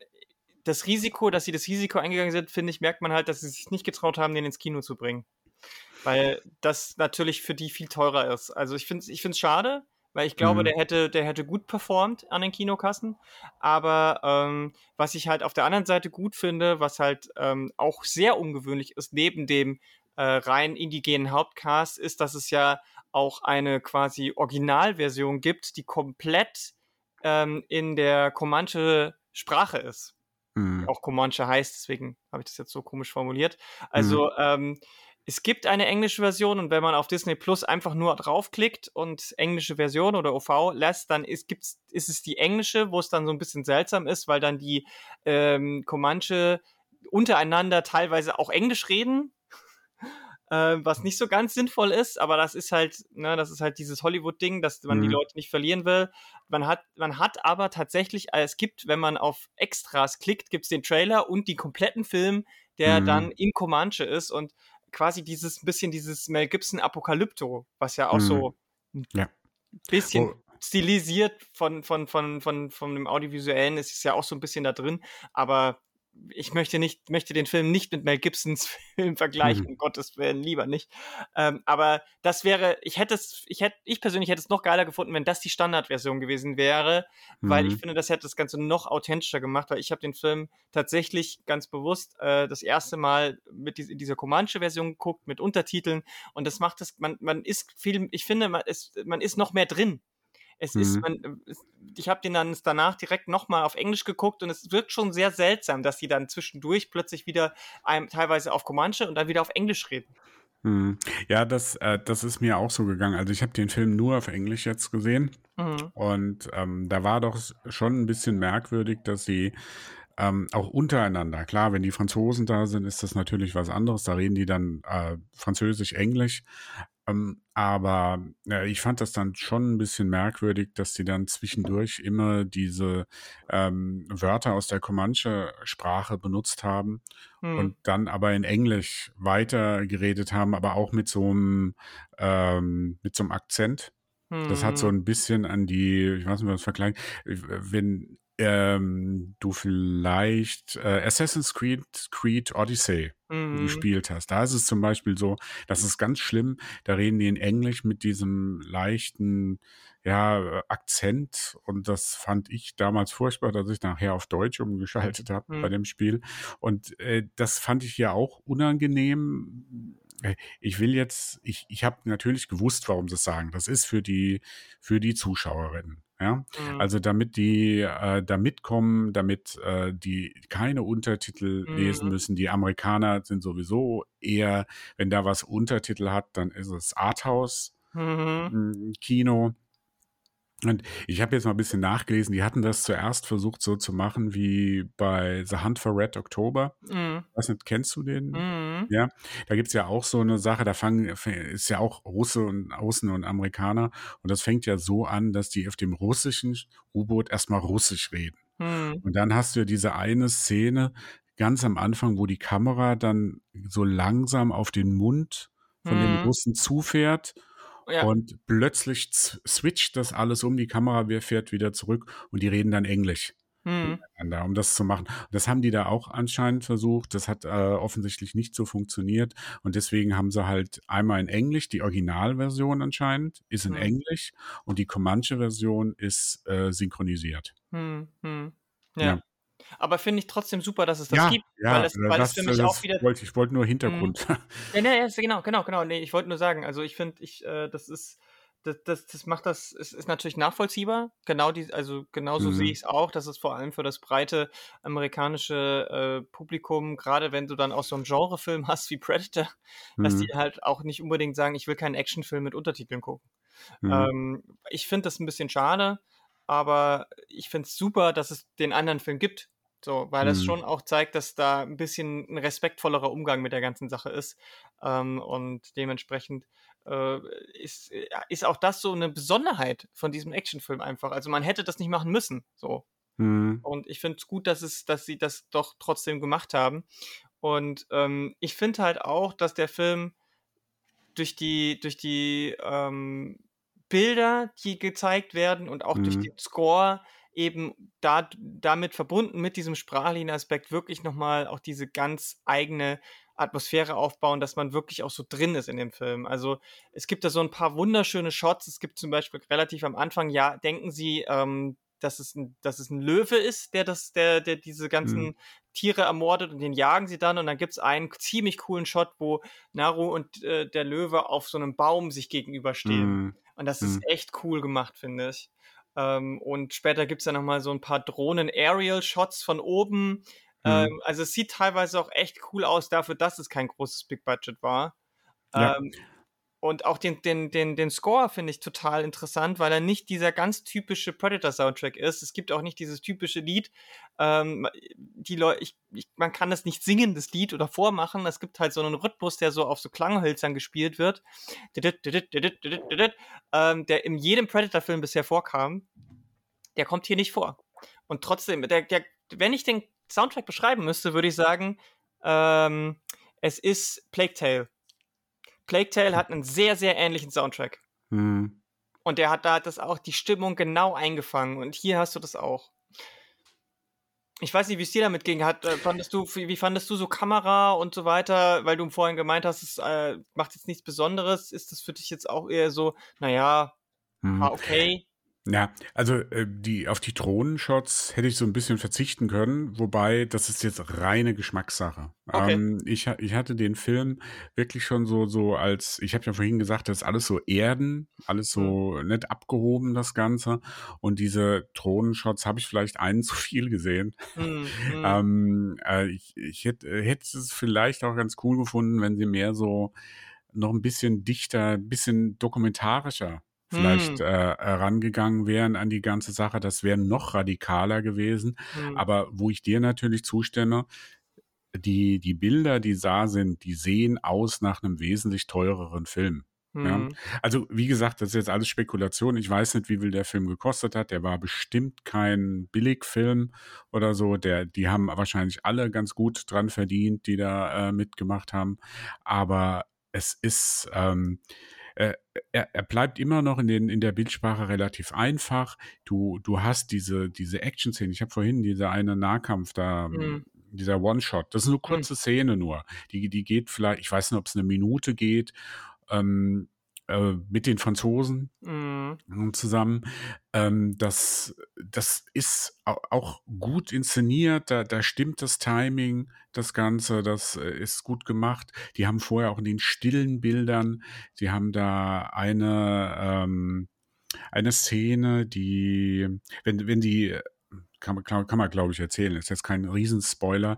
das Risiko, dass sie das Risiko eingegangen sind, finde ich, merkt man halt, dass sie sich nicht getraut haben, den ins Kino zu bringen. Weil das natürlich für die viel teurer ist. Also ich finde es ich schade, weil ich glaube, mhm. der hätte, der hätte gut performt an den Kinokassen. Aber ähm, was ich halt auf der anderen Seite gut finde, was halt ähm, auch sehr ungewöhnlich ist, neben dem äh, rein indigenen Hauptcast, ist, dass es ja auch eine quasi Originalversion gibt, die komplett ähm, in der Comanche Sprache ist. Mhm. Auch Comanche heißt, deswegen habe ich das jetzt so komisch formuliert. Also mhm. ähm, es gibt eine englische Version und wenn man auf Disney Plus einfach nur draufklickt und englische Version oder OV lässt, dann ist, gibt's, ist es die englische, wo es dann so ein bisschen seltsam ist, weil dann die ähm, Comanche untereinander teilweise auch Englisch reden, äh, was nicht so ganz sinnvoll ist, aber das ist halt, ne, das ist halt dieses Hollywood-Ding, dass man mhm. die Leute nicht verlieren will. Man hat, man hat aber tatsächlich, äh, es gibt, wenn man auf Extras klickt, gibt es den Trailer und den kompletten Film, der mhm. dann in Comanche ist und quasi dieses bisschen dieses Mel Gibson Apokalypto, was ja auch mhm. so ein ja. bisschen oh. stilisiert von, von, von, von, von dem Audiovisuellen ist es ja auch so ein bisschen da drin, aber ich möchte nicht, möchte den Film nicht mit Mel Gibsons Film vergleichen, mhm. um Gottes Willen, lieber nicht. Ähm, aber das wäre, ich hätte es, ich hätte, ich persönlich hätte es noch geiler gefunden, wenn das die Standardversion gewesen wäre, mhm. weil ich mhm. finde, das hätte das Ganze noch authentischer gemacht, weil ich habe den Film tatsächlich ganz bewusst äh, das erste Mal mit die, dieser Comanche-Version geguckt, mit Untertiteln und das macht es, man, man ist viel, ich finde, man ist, man ist noch mehr drin es mhm. ist, man, ich habe den dann danach direkt nochmal auf Englisch geguckt und es wirkt schon sehr seltsam, dass die dann zwischendurch plötzlich wieder einem, teilweise auf Comanche und dann wieder auf Englisch reden. Mhm. Ja, das, äh, das ist mir auch so gegangen. Also ich habe den Film nur auf Englisch jetzt gesehen mhm. und ähm, da war doch schon ein bisschen merkwürdig, dass sie ähm, auch untereinander. Klar, wenn die Franzosen da sind, ist das natürlich was anderes. Da reden die dann äh, Französisch, Englisch. Ähm, aber ja, ich fand das dann schon ein bisschen merkwürdig, dass die dann zwischendurch immer diese ähm, Wörter aus der Comanche-Sprache benutzt haben hm. und dann aber in Englisch weiter geredet haben, aber auch mit so einem, ähm, mit so einem Akzent. Das hat so hm. ein bisschen an die, ich weiß nicht, was vergleichen, wenn ähm, du vielleicht äh, Assassin's Creed, Creed Odyssey mhm. gespielt hast. Da ist es zum Beispiel so, das ist ganz schlimm, da reden die in Englisch mit diesem leichten ja, Akzent und das fand ich damals furchtbar, dass ich nachher auf Deutsch umgeschaltet habe mhm. bei dem Spiel. Und äh, das fand ich ja auch unangenehm äh, ich will jetzt, ich, ich habe natürlich gewusst, warum sie es sagen. Das ist für die, für die Zuschauerinnen. Ja, mhm. also damit die äh, da mitkommen, damit äh, die keine Untertitel mhm. lesen müssen. Die Amerikaner sind sowieso eher, wenn da was Untertitel hat, dann ist es Arthouse mhm. Und ich habe jetzt mal ein bisschen nachgelesen, die hatten das zuerst versucht so zu machen wie bei The Hunt for Red October. Mhm. Was nicht, kennst du den? Mhm. Ja, da gibt's ja auch so eine Sache, da fangen, ist ja auch Russe und Außen und Amerikaner und das fängt ja so an, dass die auf dem russischen U-Boot erstmal Russisch reden. Mhm. Und dann hast du ja diese eine Szene ganz am Anfang, wo die Kamera dann so langsam auf den Mund von dem mhm. Russen zufährt ja. Und plötzlich switcht das alles um, die Kamera fährt wieder zurück und die reden dann Englisch. Mhm. um das zu machen. Das haben die da auch anscheinend versucht. Das hat äh, offensichtlich nicht so funktioniert. Und deswegen haben sie halt einmal in Englisch, die Originalversion anscheinend ist in mhm. Englisch und die Comanche-Version ist äh, synchronisiert. Mhm. Ja. ja. Aber finde ich trotzdem super, dass es das ja, gibt. Ja, weil es, weil das, es für mich auch wieder. Wollte, ich wollte nur Hintergrund. Mhm. Ja, ja, ja, genau, genau, genau. Nee, ich wollte nur sagen, also ich finde, ich, äh, das ist. Das, das, das macht das, es ist natürlich nachvollziehbar. Genau die, also genauso mhm. sehe ich es auch, dass es vor allem für das breite amerikanische äh, Publikum, gerade wenn du dann auch so einen Genrefilm hast wie Predator, mhm. dass die halt auch nicht unbedingt sagen, ich will keinen Actionfilm mit Untertiteln gucken. Mhm. Ähm, ich finde das ein bisschen schade, aber ich finde es super, dass es den anderen Film gibt, so, weil das mhm. schon auch zeigt, dass da ein bisschen ein respektvollerer Umgang mit der ganzen Sache ist. Ähm, und dementsprechend äh, ist, äh, ist auch das so eine Besonderheit von diesem Actionfilm einfach. Also man hätte das nicht machen müssen. So. Mhm. Und ich finde es gut, dass es, dass sie das doch trotzdem gemacht haben. Und ähm, ich finde halt auch, dass der Film durch die, durch die ähm, Bilder, die gezeigt werden und auch mhm. durch den Score eben da, damit verbunden mit diesem sprachlichen Aspekt wirklich nochmal auch diese ganz eigene Atmosphäre aufbauen, dass man wirklich auch so drin ist in dem Film. Also es gibt da so ein paar wunderschöne Shots. Es gibt zum Beispiel relativ am Anfang, ja, denken Sie, ähm, dass es ein, dass es ein Löwe ist, der das, der, der diese ganzen mhm. Tiere ermordet und den jagen sie dann und dann gibt es einen ziemlich coolen Shot, wo Naru und äh, der Löwe auf so einem Baum sich gegenüberstehen. Mhm. Und das ist mhm. echt cool gemacht, finde ich. Ähm, und später gibt es dann nochmal so ein paar Drohnen-Aerial-Shots von oben. Mhm. Ähm, also es sieht teilweise auch echt cool aus dafür, dass es kein großes Big Budget war. Ja. Ähm, und auch den, den, den, den Score finde ich total interessant, weil er nicht dieser ganz typische Predator-Soundtrack ist. Es gibt auch nicht dieses typische Lied. Ähm, die ich, ich, man kann das nicht singen, das Lied, oder vormachen. Es gibt halt so einen Rhythmus, der so auf so Klanghölzern gespielt wird, ähm, der in jedem Predator-Film bisher vorkam. Der kommt hier nicht vor. Und trotzdem, der, der, wenn ich den Soundtrack beschreiben müsste, würde ich sagen, ähm, es ist Plague Tale Plague Tale hat einen sehr, sehr ähnlichen Soundtrack. Mhm. Und der hat da das auch die Stimmung genau eingefangen. Und hier hast du das auch. Ich weiß nicht, wie es dir damit ging. Hat, äh, fandest du, wie fandest du so Kamera und so weiter? Weil du vorhin gemeint hast, es äh, macht jetzt nichts Besonderes. Ist das für dich jetzt auch eher so, naja, mhm. okay? Ja, also äh, die auf die Drohnenshots hätte ich so ein bisschen verzichten können, wobei das ist jetzt reine Geschmackssache. Okay. Ähm, ich, ich hatte den Film wirklich schon so so als ich habe ja vorhin gesagt, das ist alles so Erden, alles so mhm. nett abgehoben das Ganze und diese Drohnenshots habe ich vielleicht einen zu viel gesehen. Mhm. ähm, äh, ich ich hätte, hätte es vielleicht auch ganz cool gefunden, wenn sie mehr so noch ein bisschen dichter, ein bisschen dokumentarischer vielleicht hm. äh, herangegangen wären an die ganze Sache. Das wäre noch radikaler gewesen. Hm. Aber wo ich dir natürlich zustimme, die, die Bilder, die da sind, die sehen aus nach einem wesentlich teureren Film. Hm. Ja? Also, wie gesagt, das ist jetzt alles Spekulation. Ich weiß nicht, wie viel der Film gekostet hat. Der war bestimmt kein Billigfilm oder so. Der, die haben wahrscheinlich alle ganz gut dran verdient, die da äh, mitgemacht haben. Aber es ist, ähm, äh, er, er bleibt immer noch in, den, in der Bildsprache relativ einfach. Du, du hast diese, diese Action-Szene. Ich habe vorhin diese eine Nahkampf da, mhm. dieser One-Shot. Das ist eine mhm. kurze. Szene nur. Die, die geht vielleicht, ich weiß nicht, ob es eine Minute geht. Ähm, äh, mit den Franzosen mhm. zusammen. Ähm, das, das ist auch gut inszeniert, da, da stimmt das Timing, das Ganze, das äh, ist gut gemacht. Die haben vorher auch in den stillen Bildern, die haben da eine, ähm, eine Szene, die, wenn, wenn die, kann man, kann man glaube ich erzählen, ist jetzt kein Riesenspoiler,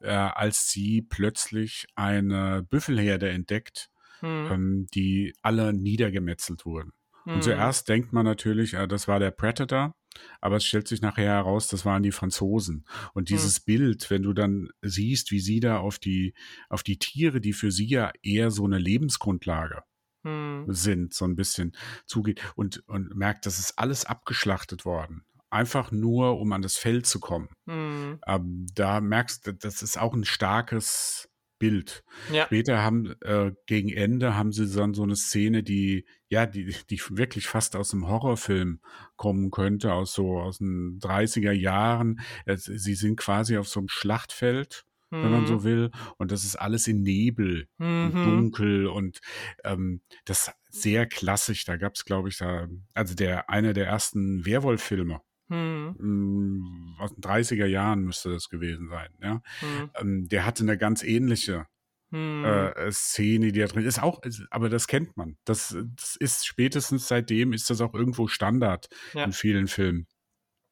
äh, als sie plötzlich eine Büffelherde entdeckt hm. ähm, die alle niedergemetzelt wurden. Hm. Und zuerst denkt man natürlich, äh, das war der Predator, aber es stellt sich nachher heraus, das waren die Franzosen. Und hm. dieses hm. Bild, wenn du dann siehst, wie sie da auf die, auf die Tiere, die für sie ja eher so eine Lebensgrundlage hm. sind, so ein bisschen zugeht und, und merkt, das ist alles abgeschlachtet worden einfach nur, um an das Feld zu kommen. Mhm. Ähm, da merkst du, das ist auch ein starkes Bild. Ja. Später haben, äh, gegen Ende haben sie dann so eine Szene, die, ja, die, die wirklich fast aus einem Horrorfilm kommen könnte, aus so, aus den 30er Jahren. Sie sind quasi auf so einem Schlachtfeld, wenn man so mhm. will, und das ist alles in Nebel mhm. und dunkel und ähm, das sehr klassisch. Da gab es, glaube ich, da, also der, einer der ersten Werwolf-Filme hm. Mm, aus den 30er Jahren müsste das gewesen sein. Ja? Hm. Ähm, der hatte eine ganz ähnliche hm. äh, Szene, die da drin ist. Auch, aber das kennt man. Das, das ist spätestens seitdem ist das auch irgendwo Standard ja. in vielen Filmen.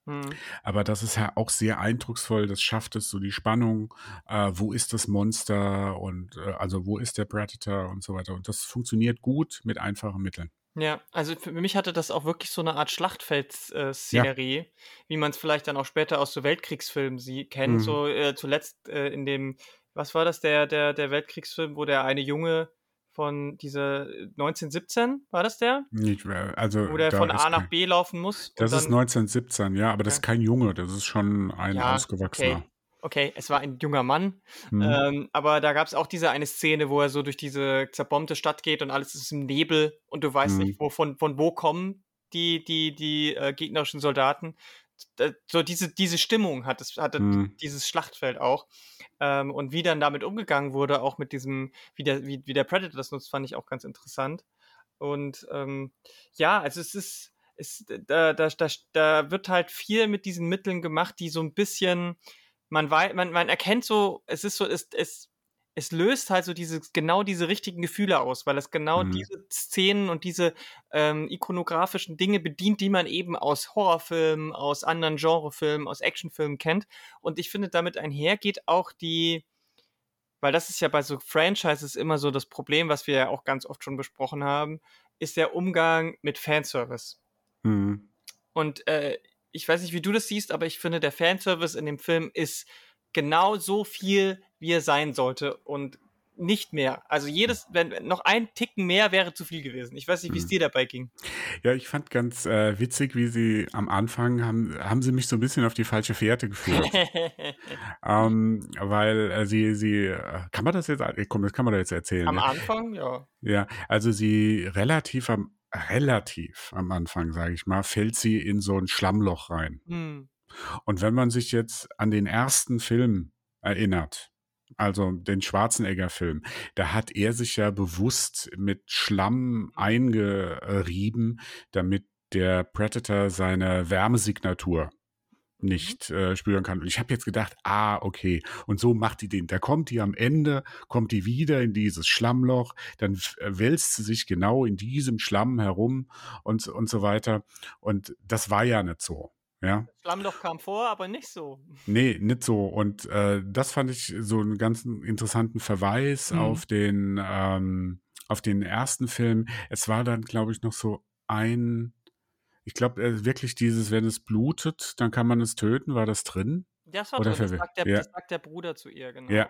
Hm. Aber das ist ja auch sehr eindrucksvoll. Das schafft es so die Spannung. Äh, wo ist das Monster und äh, also wo ist der Predator und so weiter. Und das funktioniert gut mit einfachen Mitteln. Ja, also für mich hatte das auch wirklich so eine Art Schlachtfeld-Szenerie, äh, wie man es vielleicht dann auch später aus so Weltkriegsfilmen sie kennt. Mhm. So äh, zuletzt äh, in dem, was war das, der, der, der Weltkriegsfilm, wo der eine Junge von dieser 1917, war das der? Nicht, also wo der von A nach B laufen muss. Das ist 1917, ja, aber das ja. ist kein Junge, das ist schon ein ja, ausgewachsener. Okay okay, es war ein junger Mann, mhm. ähm, aber da gab es auch diese eine Szene, wo er so durch diese zerbombte Stadt geht und alles ist im Nebel und du weißt mhm. nicht, wo, von, von wo kommen die, die, die äh, gegnerischen Soldaten. So diese, diese Stimmung hat es, hatte mhm. dieses Schlachtfeld auch. Ähm, und wie dann damit umgegangen wurde, auch mit diesem, wie der, wie, wie der Predator das nutzt, fand ich auch ganz interessant. Und ähm, ja, also es ist, es, da, da, da, da wird halt viel mit diesen Mitteln gemacht, die so ein bisschen man weiß, man, man erkennt so, es ist so, es, es, es löst halt so diese, genau diese richtigen Gefühle aus, weil es genau mhm. diese Szenen und diese ähm, ikonografischen Dinge bedient, die man eben aus Horrorfilmen, aus anderen Genrefilmen, aus Actionfilmen kennt. Und ich finde, damit einhergeht auch die, weil das ist ja bei so Franchises immer so das Problem, was wir ja auch ganz oft schon besprochen haben, ist der Umgang mit Fanservice. Mhm. Und äh, ich weiß nicht, wie du das siehst, aber ich finde, der Fanservice in dem Film ist genau so viel, wie er sein sollte und nicht mehr. Also jedes, wenn noch ein Ticken mehr wäre zu viel gewesen. Ich weiß nicht, wie es hm. dir dabei ging. Ja, ich fand ganz äh, witzig, wie sie am Anfang haben, haben sie mich so ein bisschen auf die falsche Fährte geführt. ähm, weil äh, sie, sie, äh, kann man das jetzt, äh, komm, das kann man da jetzt erzählen. Am ne? Anfang, ja. Ja, also sie relativ am, relativ am Anfang, sage ich mal, fällt sie in so ein Schlammloch rein. Hm. Und wenn man sich jetzt an den ersten Film erinnert, also den Schwarzenegger-Film, da hat er sich ja bewusst mit Schlamm eingerieben, damit der Predator seine Wärmesignatur mhm. Nicht äh, spüren kann. Und ich habe jetzt gedacht, ah, okay. Und so macht die den. Da kommt die am Ende, kommt die wieder in dieses Schlammloch, dann äh, wälzt sie sich genau in diesem Schlamm herum und, und so weiter. Und das war ja nicht so. Ja. Schlammloch kam vor, aber nicht so. Nee, nicht so. Und äh, das fand ich so einen ganz interessanten Verweis mhm. auf den ähm, auf den ersten Film. Es war dann, glaube ich, noch so ein, ich glaube äh, wirklich dieses, wenn es blutet, dann kann man es töten, war das drin? Das war Oder drin, das sagt, der, ja. das sagt der Bruder zu ihr, genau. Ja,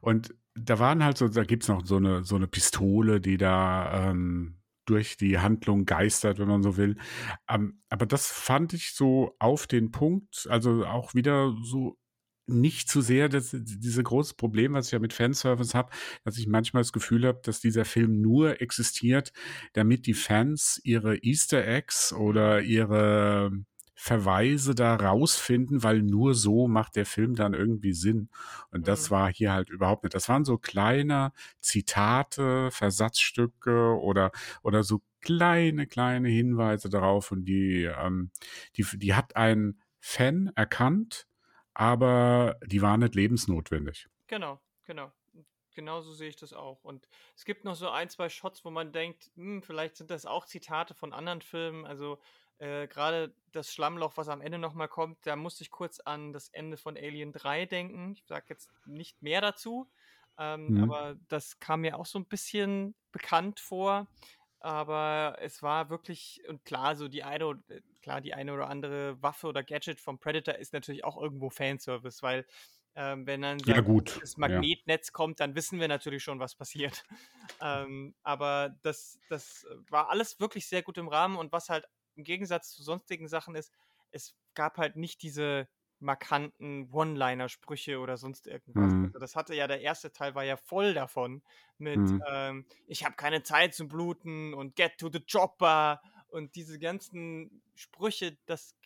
und da waren halt so, da gibt es noch so eine, so eine Pistole, die da ähm, durch die Handlung geistert, wenn man so will. Ähm, aber das fand ich so auf den Punkt, also auch wieder so nicht zu sehr das, diese große Problem, was ich ja mit Fanservice habe, dass ich manchmal das Gefühl habe, dass dieser Film nur existiert, damit die Fans ihre Easter Eggs oder ihre Verweise da rausfinden, weil nur so macht der Film dann irgendwie Sinn. Und das mhm. war hier halt überhaupt nicht. Das waren so kleine Zitate, Versatzstücke oder, oder so kleine, kleine Hinweise darauf und die, ähm, die, die hat ein Fan erkannt, aber die waren nicht lebensnotwendig. Genau, genau. Genauso sehe ich das auch. Und es gibt noch so ein, zwei Shots, wo man denkt, hm, vielleicht sind das auch Zitate von anderen Filmen. Also äh, gerade das Schlammloch, was am Ende nochmal kommt, da musste ich kurz an das Ende von Alien 3 denken. Ich sage jetzt nicht mehr dazu, ähm, mhm. aber das kam mir auch so ein bisschen bekannt vor. Aber es war wirklich, und klar, so die eine, äh, klar, die eine oder andere Waffe oder Gadget vom Predator ist natürlich auch irgendwo Fanservice, weil ähm, wenn dann ja, gut. das Magnetnetz ja. kommt, dann wissen wir natürlich schon, was passiert. ähm, aber das, das war alles wirklich sehr gut im Rahmen und was halt im Gegensatz zu sonstigen Sachen ist, es gab halt nicht diese markanten One-Liner-Sprüche oder sonst irgendwas. Mhm. Also das hatte ja, der erste Teil war ja voll davon mit mhm. ähm, ich habe keine Zeit zum Bluten und get to the chopper und diese ganzen Sprüche, das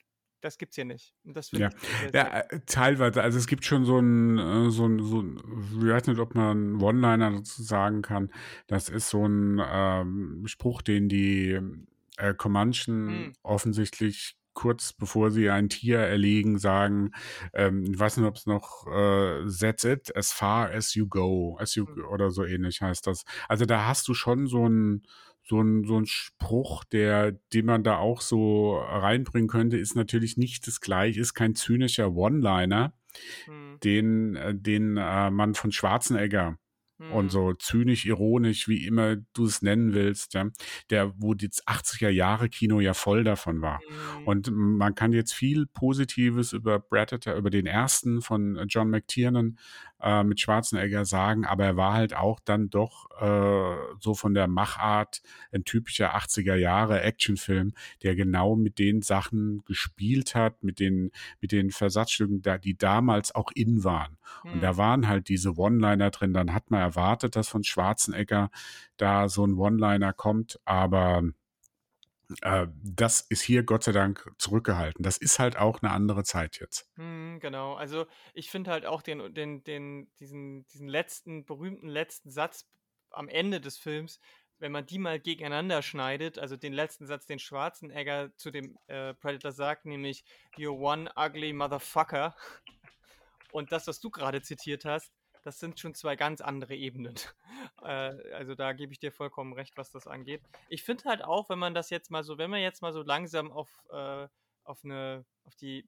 das gibt's hier nicht. Und das ja, ja äh, teilweise. Also es gibt schon so ein, äh, so ein, so ein, ich weiß nicht, ob man One-Liner dazu sagen kann. Das ist so ein ähm, Spruch, den die äh, Comanchen mhm. offensichtlich kurz bevor sie ein Tier erlegen, sagen, ähm, ich weiß nicht, ob es noch äh, That's it, as far as you go, as you mhm. oder so ähnlich heißt das. Also da hast du schon so ein so ein, so ein Spruch, der, den man da auch so reinbringen könnte, ist natürlich nicht das gleiche, ist kein zynischer One-Liner, mhm. den, äh, den äh, man von Schwarzenegger und mhm. so zynisch, ironisch, wie immer du es nennen willst, ja, der, wo das 80er Jahre Kino ja voll davon war. Mhm. Und man kann jetzt viel Positives über Predator, über den ersten von John McTiernan äh, mit Schwarzenegger sagen, aber er war halt auch dann doch äh, so von der Machart ein typischer 80er Jahre Actionfilm, der genau mit den Sachen gespielt hat, mit den, mit den Versatzstücken, die damals auch in waren. Mhm. Und da mhm. waren halt diese One-Liner drin, dann hat man erwartet, dass von Schwarzenegger da so ein One-Liner kommt, aber das ist hier Gott sei Dank zurückgehalten. Das ist halt auch eine andere Zeit jetzt. Mhm, genau. Also ich finde halt auch den, den, den, diesen, diesen letzten, berühmten letzten Satz am Ende des Films, wenn man die mal gegeneinander schneidet, also den letzten Satz, den Schwarzenegger zu dem äh, Predator sagt, nämlich You're one ugly motherfucker. Und das, was du gerade zitiert hast, das sind schon zwei ganz andere Ebenen. Äh, also da gebe ich dir vollkommen recht, was das angeht. Ich finde halt auch, wenn man das jetzt mal so, wenn man jetzt mal so langsam auf, äh, auf eine, auf die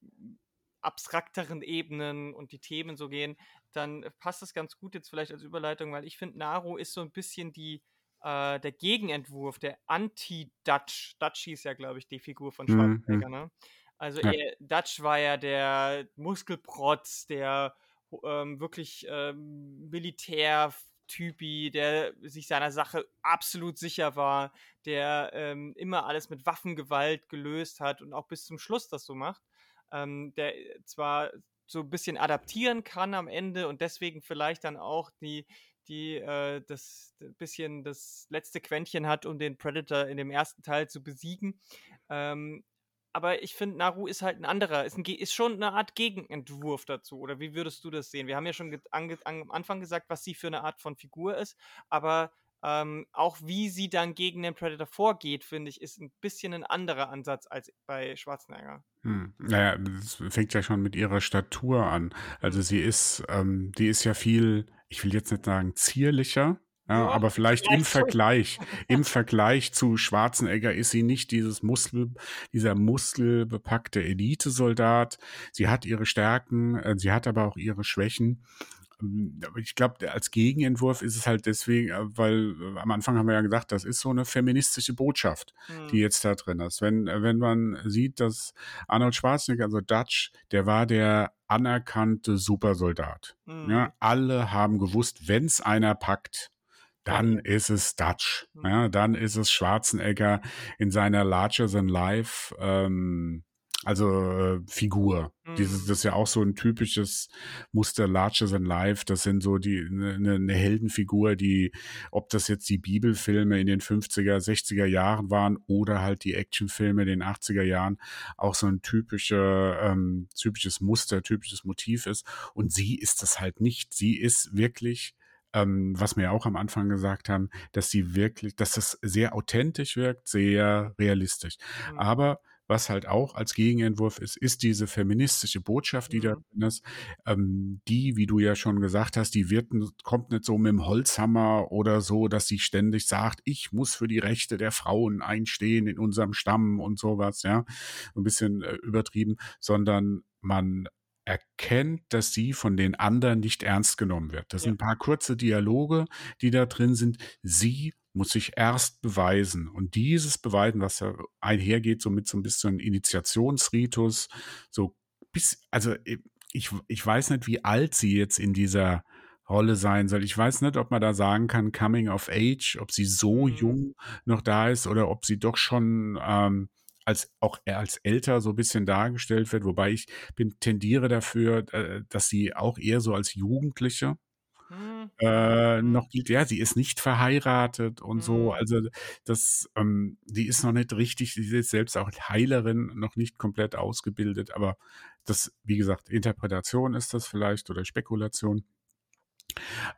abstrakteren Ebenen und die Themen so gehen, dann passt das ganz gut jetzt vielleicht als Überleitung, weil ich finde, Naru ist so ein bisschen die, äh, der Gegenentwurf, der Anti-Dutch. Dutch hieß ja, glaube ich, die Figur von Mhm. Schwarzenegger, ne? Also Ja. er, Dutch war ja der Muskelprotz, der ähm, wirklich ähm, Militärtypi, der sich seiner Sache absolut sicher war, der ähm, immer alles mit Waffengewalt gelöst hat und auch bis zum Schluss das so macht. Ähm, der zwar so ein bisschen adaptieren kann am Ende und deswegen vielleicht dann auch die die äh, das bisschen das letzte Quäntchen hat, um den Predator in dem ersten Teil zu besiegen. Ähm, aber ich finde, Naru ist halt ein anderer, ist, ein, ist, schon eine Art Gegenentwurf dazu. Oder wie würdest du das sehen? Wir haben ja schon an, am Anfang gesagt, was sie für eine Art von Figur ist, aber ähm, auch wie sie dann gegen den Predator vorgeht, finde ich, ist ein bisschen ein anderer Ansatz als bei Schwarzenegger. Hm. Naja, es fängt ja schon mit ihrer Statur an. Also sie ist, ähm, die ist ja viel, ich will jetzt nicht sagen zierlicher, ja, aber vielleicht im. Vergleich, im Vergleich zu Schwarzenegger ist sie nicht dieses Muskel, dieser muskelbepackte Elitesoldat. Sie hat ihre Stärken, äh, sie hat aber auch ihre Schwächen. Ähm, Ich glaube, als Gegenentwurf ist es halt deswegen, äh, weil äh, am Anfang haben wir ja gesagt, das ist so eine feministische Botschaft, die Hm. jetzt da drin ist. Wenn, wenn man sieht, dass Arnold Schwarzenegger, also Dutch, der war der anerkannte Supersoldat. Ja, Hm. alle haben gewusst, wenn es einer packt, dann ist es Dutch. Ja, dann ist es Schwarzenegger in seiner Larger than Life, ähm, also äh, Figur. Dieses, Hm. das ist ja auch so ein typisches Muster Larger than Life. Das sind so die eine ne Heldenfigur, die, ob das jetzt die Bibelfilme in den 50er, 60er Jahren waren oder halt die Actionfilme in den 80er Jahren, auch so ein typische, ähm, typisches Muster, typisches Motiv ist. Und sie ist das halt nicht. Sie ist wirklich ähm, was wir ja auch am Anfang gesagt haben, dass sie wirklich, dass das sehr authentisch wirkt, sehr realistisch. Hm. Aber was halt auch als Gegenentwurf ist, ist diese feministische Botschaft, die da Mhm. drin ist. Ähm, die, wie du ja schon gesagt hast, die wird, kommt nicht so mit dem Holzhammer oder so, dass sie ständig sagt, ich muss für die Rechte der Frauen einstehen in unserem Stamm und sowas, ja. Ein bisschen äh, übertrieben, sondern man erkennt, dass sie von den anderen nicht ernst genommen wird. Das Ja. sind ein paar kurze Dialoge, die da drin sind. Sie muss sich erst beweisen. Und dieses Beweisen, was ja einhergeht, so mit so ein bisschen Initiationsritus, so bis, also ich, ich weiß nicht, wie alt sie jetzt in dieser Rolle sein soll. Ich weiß nicht, ob man da sagen kann, Coming of Age, ob sie so Mhm. jung noch da ist oder ob sie doch schon ähm, als auch als älter so ein bisschen dargestellt wird, wobei ich bin tendiere dafür, äh, dass sie auch eher so als Jugendliche Hm. äh, Mhm. noch gilt. Ja, sie ist nicht verheiratet und so. Mhm. Also das, ähm, die ist noch nicht richtig, sie ist selbst auch Heilerin, noch nicht komplett ausgebildet, aber das, wie gesagt, Interpretation ist das vielleicht oder Spekulation.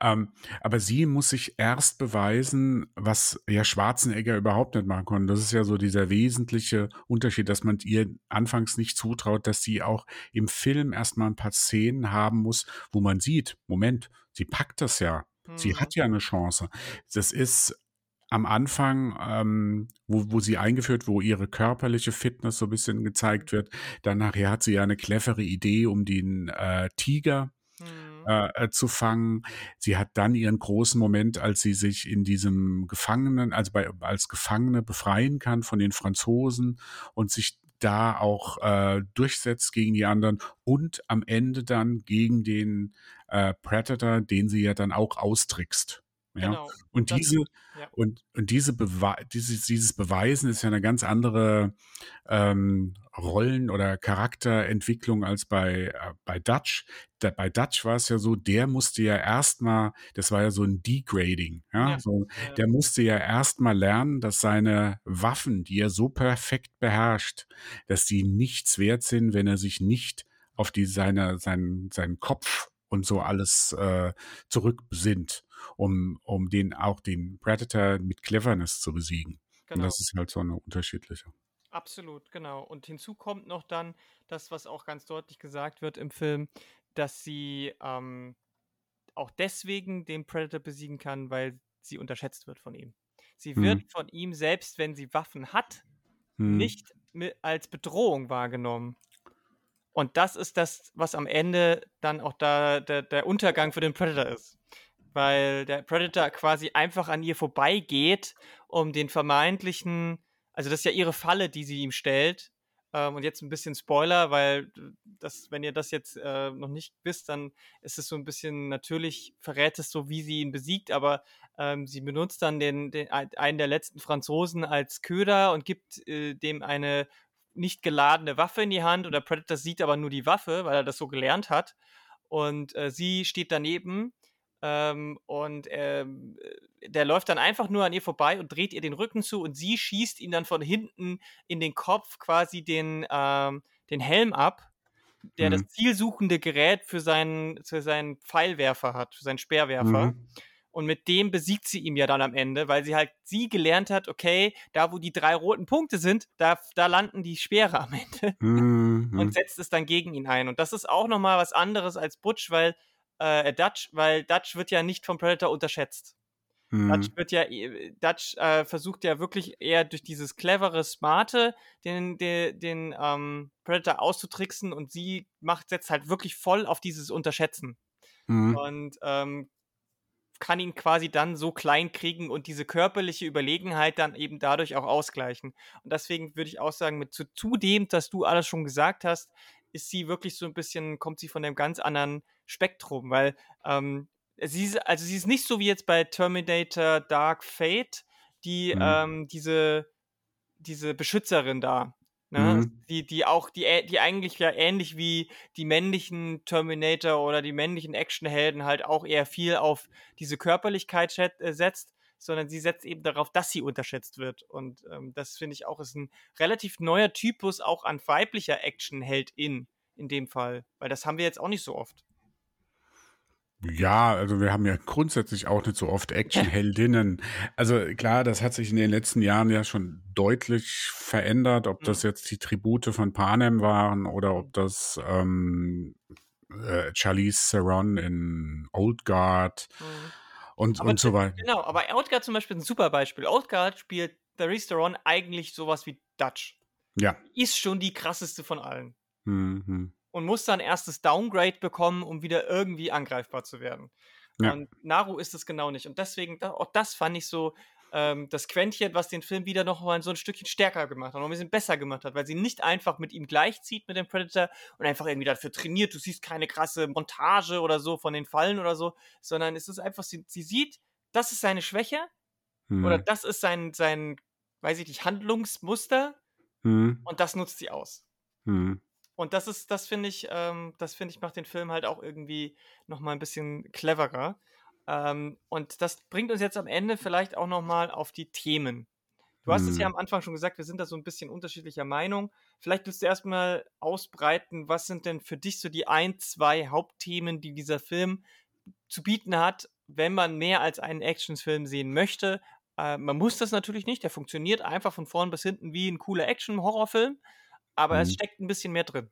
Ähm, aber sie muss sich erst beweisen, was ja Schwarzenegger überhaupt nicht machen konnte. Das ist ja so dieser wesentliche Unterschied, dass man ihr anfangs nicht zutraut, dass sie auch im Film erstmal ein paar Szenen haben muss, wo man sieht, Moment, sie packt das ja. Sie Hm. hat ja eine Chance. Das ist am Anfang, ähm, wo, wo sie eingeführt, wo ihre körperliche Fitness so ein bisschen gezeigt wird. Dann nachher hat sie ja eine clevere Idee, um den äh, Tiger Hm. Äh, äh, zu fangen. Sie hat dann ihren großen Moment, als sie sich in diesem Gefangenen, also bei, als Gefangene befreien kann von den Franzosen und sich da auch äh, durchsetzt gegen die anderen und am Ende dann gegen den äh, Predator, den sie ja dann auch austrickst. Ja? Genau. Und diese, ja. und, und diese Bewe dieses, dieses Beweisen ist ja eine ganz andere ähm, Rollen- oder Charakterentwicklung als bei, äh, bei Dutch. Da, bei Dutch war es ja so, der musste ja erstmal, das war ja so ein Degrading, ja, Ja. so, der musste ja erstmal lernen, dass seine Waffen, die er so perfekt beherrscht, dass die nichts wert sind, wenn er sich nicht auf die seine, seinen, seinen Kopf und so alles äh, zurückbesinnt, um, um den auch den Predator mit Cleverness zu besiegen. Und Genau. das ist halt so eine unterschiedliche. Absolut, genau. Und hinzu kommt noch dann das, was auch ganz deutlich gesagt wird im Film, dass sie ähm, auch deswegen den Predator besiegen kann, weil sie unterschätzt wird von ihm. Sie Hm. wird von ihm, selbst wenn sie Waffen hat, Hm. nicht als Bedrohung wahrgenommen. Und das ist das, was am Ende dann auch da der, der Untergang für den Predator ist. Weil der Predator quasi einfach an ihr vorbeigeht, um den vermeintlichen, also das ist ja ihre Falle, die sie ihm stellt, ähm, und jetzt ein bisschen Spoiler, weil das, wenn ihr das jetzt äh, noch nicht wisst, dann ist es so ein bisschen natürlich verrät es so, wie sie ihn besiegt, aber ähm, sie benutzt dann den, den, einen der letzten Franzosen als Köder und gibt äh, dem eine nicht geladene Waffe in die Hand und der Predator sieht aber nur die Waffe, weil er das so gelernt hat. Und äh, sie steht daneben ähm, und ähm, der läuft dann einfach nur an ihr vorbei und dreht ihr den Rücken zu und sie schießt ihn dann von hinten in den Kopf quasi den, ähm, den Helm ab, der mhm. das zielsuchende Gerät für seinen, für seinen Pfeilwerfer hat, für seinen Speerwerfer. Mhm. Und mit dem besiegt sie ihm ja dann am Ende, weil sie halt sie gelernt hat, okay, da wo die drei roten Punkte sind, da, da landen die Speere am Ende. Mhm. Und setzt es dann gegen ihn ein. Und das ist auch nochmal was anderes als Butch, weil äh, Dutch, weil Dutch wird ja nicht vom Predator unterschätzt. Mhm. Dutch wird ja, äh, Dutch äh, versucht ja wirklich eher durch dieses clevere, smarte den, den, den ähm, Predator auszutricksen und sie macht, setzt halt wirklich voll auf dieses Unterschätzen. Mhm. Und ähm, kann ihn quasi dann so klein kriegen und diese körperliche Überlegenheit dann eben dadurch auch ausgleichen. Und deswegen würde ich auch sagen, mit zu, zudem, dass du alles schon gesagt hast, ist sie wirklich so ein bisschen, kommt sie von einem ganz anderen Spektrum, weil ähm, sie ist, also sie ist nicht so wie jetzt bei Terminator Dark Fate, die mhm. ähm, diese, diese Beschützerin da. Ne? Mhm. Die, die auch, die, die eigentlich ja ähnlich wie die männlichen Terminator oder die männlichen Actionhelden halt auch eher viel auf diese Körperlichkeit äh, setzt, sondern sie setzt eben darauf, dass sie unterschätzt wird. Und ähm, das finde ich auch ist ein relativ neuer Typus auch an weiblicher Actionheldin in dem Fall, weil das haben wir jetzt auch nicht so oft. Ja, also wir haben ja grundsätzlich auch nicht so oft Actionheldinnen. Also klar, das hat sich in den letzten Jahren ja schon deutlich verändert, ob das mhm. jetzt die Tribute von Panem waren oder ob das ähm, äh, Charlize Theron in Old Guard mhm. und, und so weiter. Genau, aber Old Guard zum Beispiel ist ein super Beispiel. Old Guard spielt Charlize Theron eigentlich sowas wie Dutch. Ja. Ist schon die krasseste von allen. Mhm und muss dann erstes Downgrade bekommen, um wieder irgendwie angreifbar zu werden. Ja. Und Naru ist es genau nicht. Und deswegen, auch das fand ich so ähm, das Quäntchen, was den Film wieder noch mal so ein Stückchen stärker gemacht hat, noch ein bisschen besser gemacht hat, weil sie nicht einfach mit ihm gleichzieht mit dem Predator und einfach irgendwie dafür trainiert. Du siehst keine krasse Montage oder so von den Fallen oder so, sondern es ist einfach, sie, sie sieht, das ist seine Schwäche hm. oder das ist sein, sein, weiß ich nicht, Handlungsmuster hm. und das nutzt sie aus. Hm. Und das ist, das finde ich, ähm, das finde ich macht den Film halt auch irgendwie noch mal ein bisschen cleverer. Ähm, und das bringt uns jetzt am Ende vielleicht auch noch mal auf die Themen. Du hast hm. es ja mhm. am Anfang schon gesagt, wir sind da so ein bisschen unterschiedlicher Meinung. Vielleicht willst du erstmal ausbreiten, was sind denn für dich so die ein, zwei Hauptthemen, die dieser Film zu bieten hat, wenn man mehr als einen Actionfilm sehen möchte. Äh, man muss das natürlich nicht, der funktioniert einfach von vorn bis hinten wie ein cooler Action-Horrorfilm aber mhm. es steckt ein bisschen mehr drin.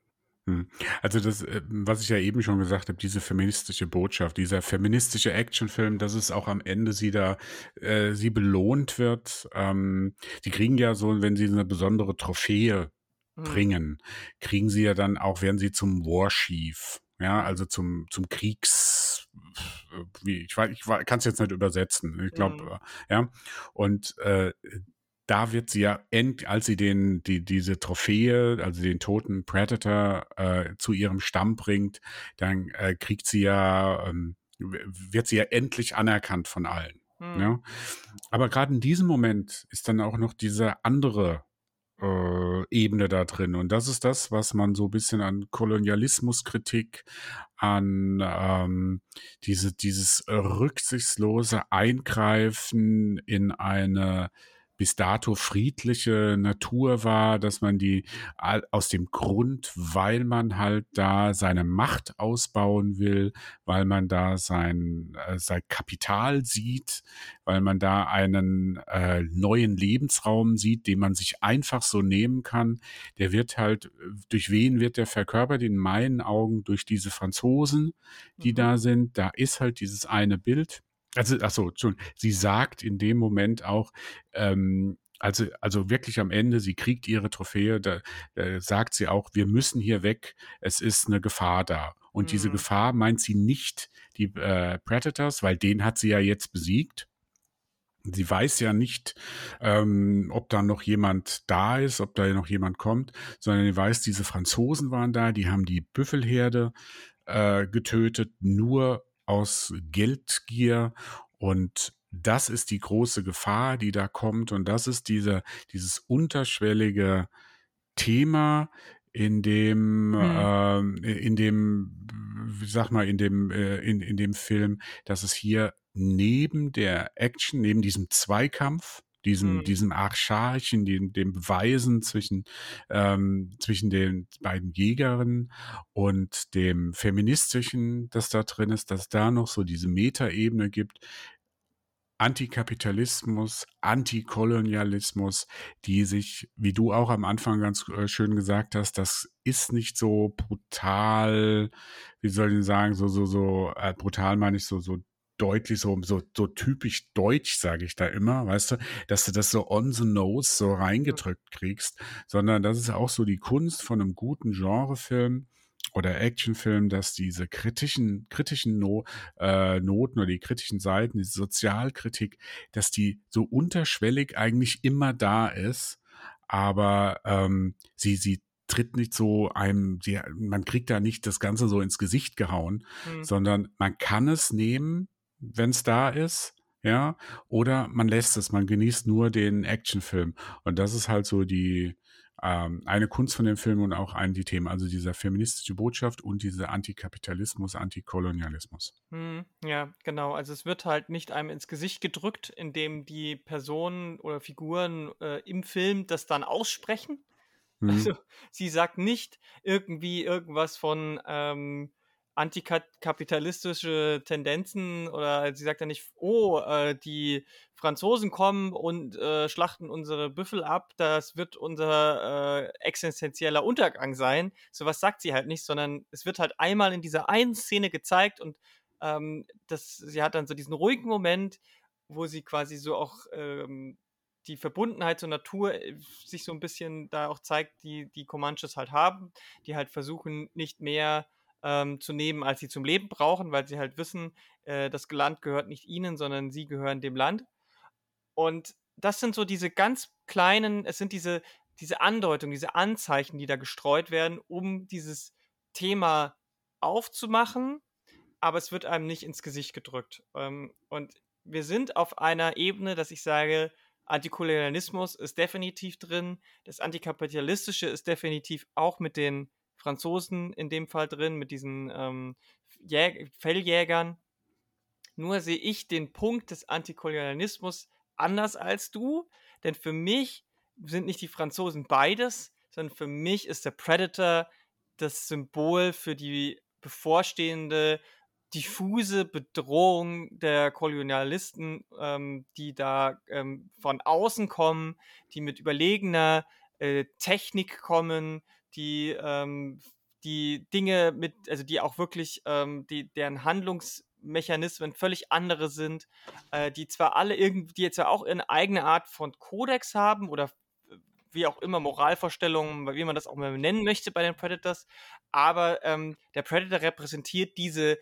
Mhm. Also das, äh, was ich ja eben schon gesagt habe, diese feministische Botschaft, dieser feministische Actionfilm, dass es auch am Ende sie da, äh, sie belohnt wird. Ähm, die kriegen ja so, wenn sie eine besondere Trophäe mhm. bringen, kriegen sie ja dann auch, werden sie zum Warschief, ja, also zum, zum Kriegs, wie, ich, ich kann es jetzt nicht übersetzen, ich glaube, mhm. ja, und äh, da wird sie ja end, als sie den, die, diese Trophäe, also den toten Predator äh, zu ihrem Stamm bringt, dann äh, kriegt sie ja, ähm, wird sie ja endlich anerkannt von allen. Hm. Ja? Aber gerade in diesem Moment ist dann auch noch diese andere äh, Ebene da drin. Und das ist das, was man so ein bisschen an Kolonialismuskritik, an ähm, diese, dieses rücksichtslose Eingreifen in eine bis dato friedliche Natur war, dass man die aus dem Grund, weil man halt da seine Macht ausbauen will, weil man da sein, äh, sein Kapital sieht, weil man da einen äh, neuen Lebensraum sieht, den man sich einfach so nehmen kann. Der wird halt, durch wen wird der verkörpert? In meinen Augen durch diese Franzosen, die mhm. da sind. Da ist halt dieses eine Bild also, ach so, schon. Sie sagt in dem Moment auch, ähm, also, also wirklich am Ende, sie kriegt ihre Trophäe, da, da sagt sie auch, wir müssen hier weg, es ist eine Gefahr da. Und mhm. diese Gefahr meint sie nicht die äh, Predators, weil den hat sie ja jetzt besiegt. Sie weiß ja nicht, ähm, ob da noch jemand da ist, ob da noch jemand kommt, sondern sie weiß, diese Franzosen waren da, die haben die Büffelherde äh, getötet, nur aus Geldgier und das ist die große Gefahr, die da kommt und das ist diese, dieses unterschwellige Thema, in dem, mhm. äh, in dem, sag mal, in dem, äh, in, in dem Film, dass es hier neben der Action, neben diesem Zweikampf, diesem, mhm. diesem Archarchen, dem, dem Beweisen zwischen, ähm, zwischen den beiden Jägerinnen und dem Feministischen, das da drin ist, dass da noch so diese Metaebene gibt, Antikapitalismus, Antikolonialismus, die sich, wie du auch am Anfang ganz äh, schön gesagt hast, das ist nicht so brutal, wie soll ich sagen, so, so, so, äh, brutal meine ich so, so deutlich, so, so, so typisch deutsch, sage ich da immer, weißt du, dass du das so on the nose so reingedrückt kriegst, sondern das ist auch so die Kunst von einem guten Genrefilm, oder Actionfilm, dass diese kritischen, kritischen no äh, Noten oder die kritischen Seiten, die Sozialkritik, dass die so unterschwellig eigentlich immer da ist, aber ähm, sie, sie tritt nicht so einem, sie, man kriegt da nicht das Ganze so ins Gesicht gehauen, mhm. sondern man kann es nehmen, wenn es da ist, ja, oder man lässt es, man genießt nur den Actionfilm. Und das ist halt so die, ähm, eine Kunst von dem Film und auch ein die Themen, also dieser feministische Botschaft und dieser Antikapitalismus, Antikolonialismus. Hm, ja, genau. Also es wird halt nicht einem ins Gesicht gedrückt, indem die Personen oder Figuren äh, im Film das dann aussprechen. Mhm. Also sie sagt nicht irgendwie irgendwas von ähm, antikapitalistische Tendenzen oder sie sagt ja nicht, oh, äh, die Franzosen kommen und äh, schlachten unsere Büffel ab, das wird unser äh, existenzieller Untergang sein. So was sagt sie halt nicht, sondern es wird halt einmal in dieser einen Szene gezeigt und ähm, das, sie hat dann so diesen ruhigen Moment, wo sie quasi so auch ähm, die Verbundenheit zur Natur äh, sich so ein bisschen da auch zeigt, die die Comanches halt haben, die halt versuchen, nicht mehr ähm, zu nehmen, als sie zum Leben brauchen, weil sie halt wissen, äh, das Land gehört nicht ihnen, sondern sie gehören dem Land. Und das sind so diese ganz kleinen, es sind diese, diese Andeutungen, diese Anzeichen, die da gestreut werden, um dieses Thema aufzumachen, aber es wird einem nicht ins Gesicht gedrückt. Ähm, und wir sind auf einer Ebene, dass ich sage, Antikolonialismus ist definitiv drin, das Antikapitalistische ist definitiv auch mit den Franzosen in dem Fall drin, mit diesen ähm, Jäg Felljägern. Nur sehe ich den Punkt des Antikolonialismus anders als du, denn für mich sind nicht die Franzosen beides, sondern für mich ist der Predator das Symbol für die bevorstehende diffuse Bedrohung der Kolonialisten, ähm, die da ähm, von außen kommen, die mit überlegener äh, Technik kommen, die, ähm, die Dinge mit, also die auch wirklich, ähm, die, deren Handlungsmechanismen völlig andere sind, äh, die zwar alle irgendwie, die jetzt ja auch eine eigene Art von Kodex haben oder wie auch immer Moralvorstellungen, wie man das auch mal nennen möchte bei den Predators, aber ähm, der Predator repräsentiert diese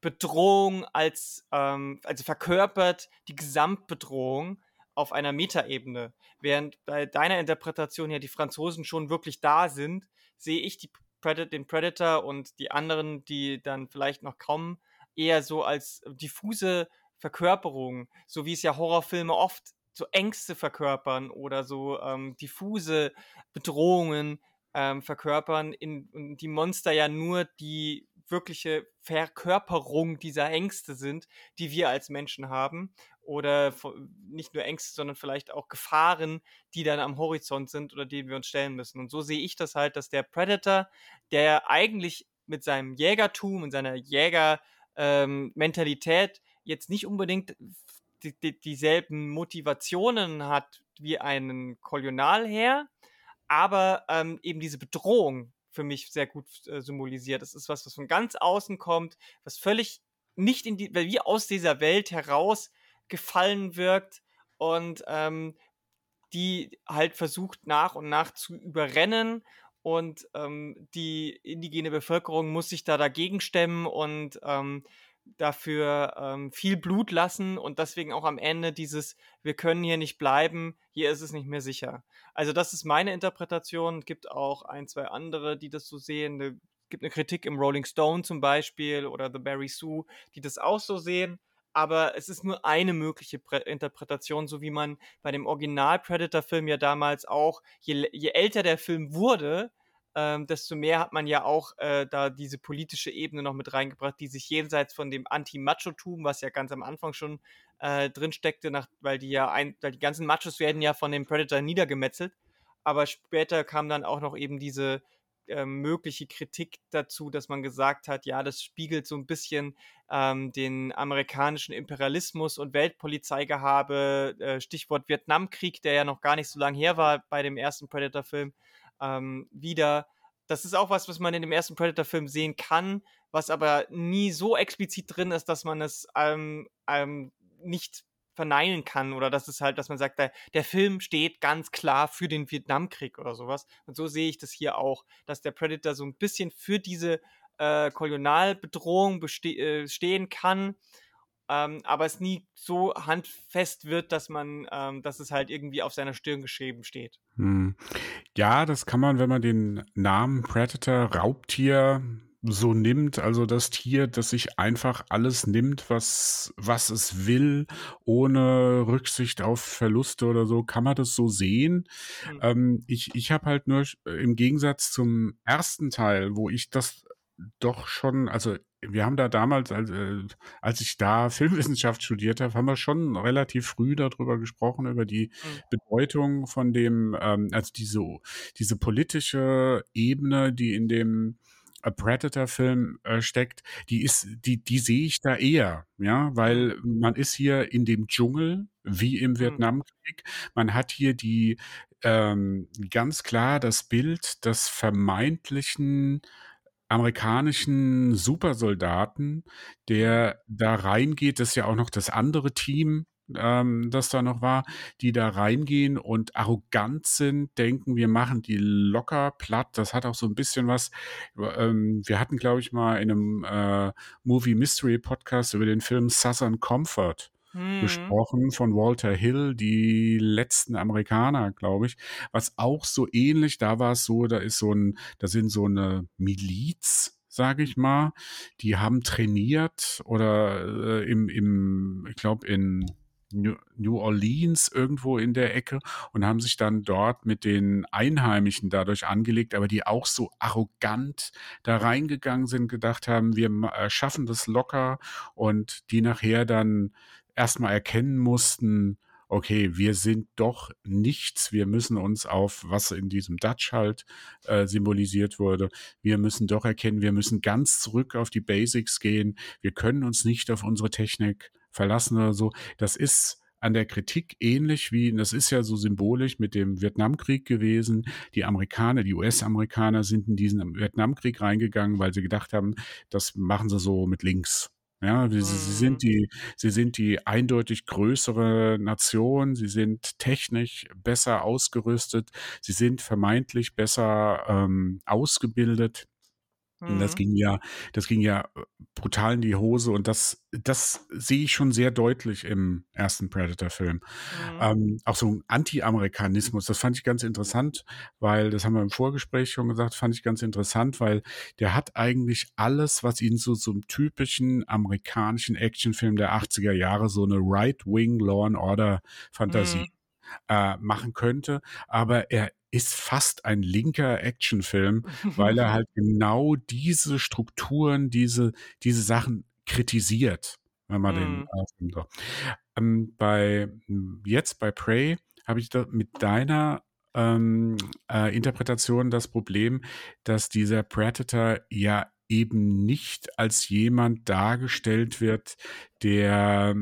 Bedrohung als, ähm, also verkörpert die Gesamtbedrohung auf einer Metaebene. Während bei deiner Interpretation ja die Franzosen schon wirklich da sind, sehe ich die Pred den Predator und die anderen, die dann vielleicht noch kommen, eher so als diffuse Verkörperung, so wie es ja Horrorfilme oft so Ängste verkörpern oder so ähm, diffuse Bedrohungen ähm, verkörpern, in, in die Monster ja nur die wirkliche Verkörperung dieser Ängste sind, die wir als Menschen haben. Oder nicht nur Ängste, sondern vielleicht auch Gefahren, die dann am Horizont sind oder denen wir uns stellen müssen. Und so sehe ich das halt, dass der Predator, der eigentlich mit seinem Jägertum und seiner Jägermentalität ähm, jetzt nicht unbedingt die, die, dieselben Motivationen hat wie einen Kolonialherr, aber ähm, eben diese Bedrohung für mich sehr gut äh, symbolisiert. Es ist was, was von ganz außen kommt, was völlig nicht in die, wie aus dieser Welt heraus gefallen wirkt und ähm, die halt versucht nach und nach zu überrennen und ähm, die indigene Bevölkerung muss sich da dagegen stemmen und ähm, dafür ähm, viel Blut lassen und deswegen auch am Ende dieses, wir können hier nicht bleiben, hier ist es nicht mehr sicher. Also das ist meine Interpretation. Es gibt auch ein, zwei andere, die das so sehen. Es gibt eine Kritik im Rolling Stone zum Beispiel oder The Barry Sue, die das auch so sehen. Aber es ist nur eine mögliche Pre Interpretation, so wie man bei dem Original Predator-Film ja damals auch, je, je älter der Film wurde, ähm, desto mehr hat man ja auch äh, da diese politische Ebene noch mit reingebracht, die sich jenseits von dem Anti-Macho-Tum, was ja ganz am Anfang schon äh, drin steckte, weil die ja ein, weil die ganzen Machos werden ja von dem Predator niedergemetzelt. Aber später kam dann auch noch eben diese äh, mögliche Kritik dazu, dass man gesagt hat, ja, das spiegelt so ein bisschen ähm, den amerikanischen Imperialismus und Weltpolizeigehabe, äh, Stichwort Vietnamkrieg, der ja noch gar nicht so lange her war bei dem ersten Predator-Film ähm, wieder. Das ist auch was, was man in dem ersten Predator-Film sehen kann, was aber nie so explizit drin ist, dass man es ähm, ähm, nicht verneinen kann oder dass es halt, dass man sagt, der, der Film steht ganz klar für den Vietnamkrieg oder sowas. Und so sehe ich das hier auch, dass der Predator so ein bisschen für diese äh, Kolonialbedrohung äh, stehen kann ähm, aber es nie so handfest wird, dass man, ähm, dass es halt irgendwie auf seiner Stirn geschrieben steht. Hm. Ja, das kann man, wenn man den Namen Predator, Raubtier so nimmt, also das Tier, das sich einfach alles nimmt, was, was es will, ohne Rücksicht auf Verluste oder so, kann man das so sehen. Mhm. Ähm, ich ich habe halt nur im Gegensatz zum ersten Teil, wo ich das doch schon, also wir haben da damals, als, äh, als ich da Filmwissenschaft studiert habe, haben wir schon relativ früh darüber gesprochen, über die mhm. Bedeutung von dem, ähm, also diese, diese politische Ebene, die in dem A Predator-Film äh, steckt, die ist, die, die sehe ich da eher, ja, weil mhm. man ist hier in dem Dschungel, wie im mhm. Vietnamkrieg. Man hat hier die ähm, ganz klar das Bild des vermeintlichen amerikanischen Supersoldaten, der da reingeht. Das ist ja auch noch das andere Team, ähm, das da noch war, die da reingehen und arrogant sind, denken, wir machen die locker platt. Das hat auch so ein bisschen was. Ähm, wir hatten, glaube ich, mal in einem äh, Movie Mystery Podcast über den Film Southern Comfort mhm. gesprochen von Walter Hill, die letzten Amerikaner, glaube ich, was auch so ähnlich, da war es so, da ist so ein, da sind so eine Miliz, sage ich mal, die haben trainiert oder äh, im, im, ich glaube in New Orleans irgendwo in der Ecke und haben sich dann dort mit den Einheimischen dadurch angelegt, aber die auch so arrogant da reingegangen sind, gedacht haben, wir äh, schaffen das locker und die nachher dann erstmal erkennen mussten, okay, wir sind doch nichts, wir müssen uns auf, was in diesem Dutch halt äh, symbolisiert wurde, wir müssen doch erkennen, wir müssen ganz zurück auf die Basics gehen, wir können uns nicht auf unsere Technik verlassen oder so. Das ist an der Kritik ähnlich wie, das ist ja so symbolisch mit dem Vietnamkrieg gewesen. Die Amerikaner, die US-Amerikaner sind in diesen Vietnamkrieg reingegangen, weil sie gedacht haben, das machen sie so mit links. Ja, sie, sie, sind mhm. die, sie sind die eindeutig größere Nation, sie sind technisch besser ausgerüstet, sie sind vermeintlich besser ähm, ausgebildet. Mhm. Das ging ja, das ging ja äh, brutal in die Hose und das, das sehe ich schon sehr deutlich im ersten Predator-Film. Mhm. Ähm, auch so ein Anti-Amerikanismus, das fand ich ganz interessant, weil, das haben wir im Vorgespräch schon gesagt, fand ich ganz interessant, weil der hat eigentlich alles, was ihn so zum typischen amerikanischen Actionfilm der 80er Jahre, so eine Right-Wing Law and Order Fantasie mhm äh, machen könnte. Aber er ist fast ein linker Actionfilm, weil er halt genau diese Strukturen, diese, diese Sachen kritisiert, wenn man mm. den äh, ähm, bei jetzt bei Prey habe ich da mit deiner ähm, äh, Interpretation das Problem, dass dieser Predator ja eben nicht als jemand dargestellt wird, der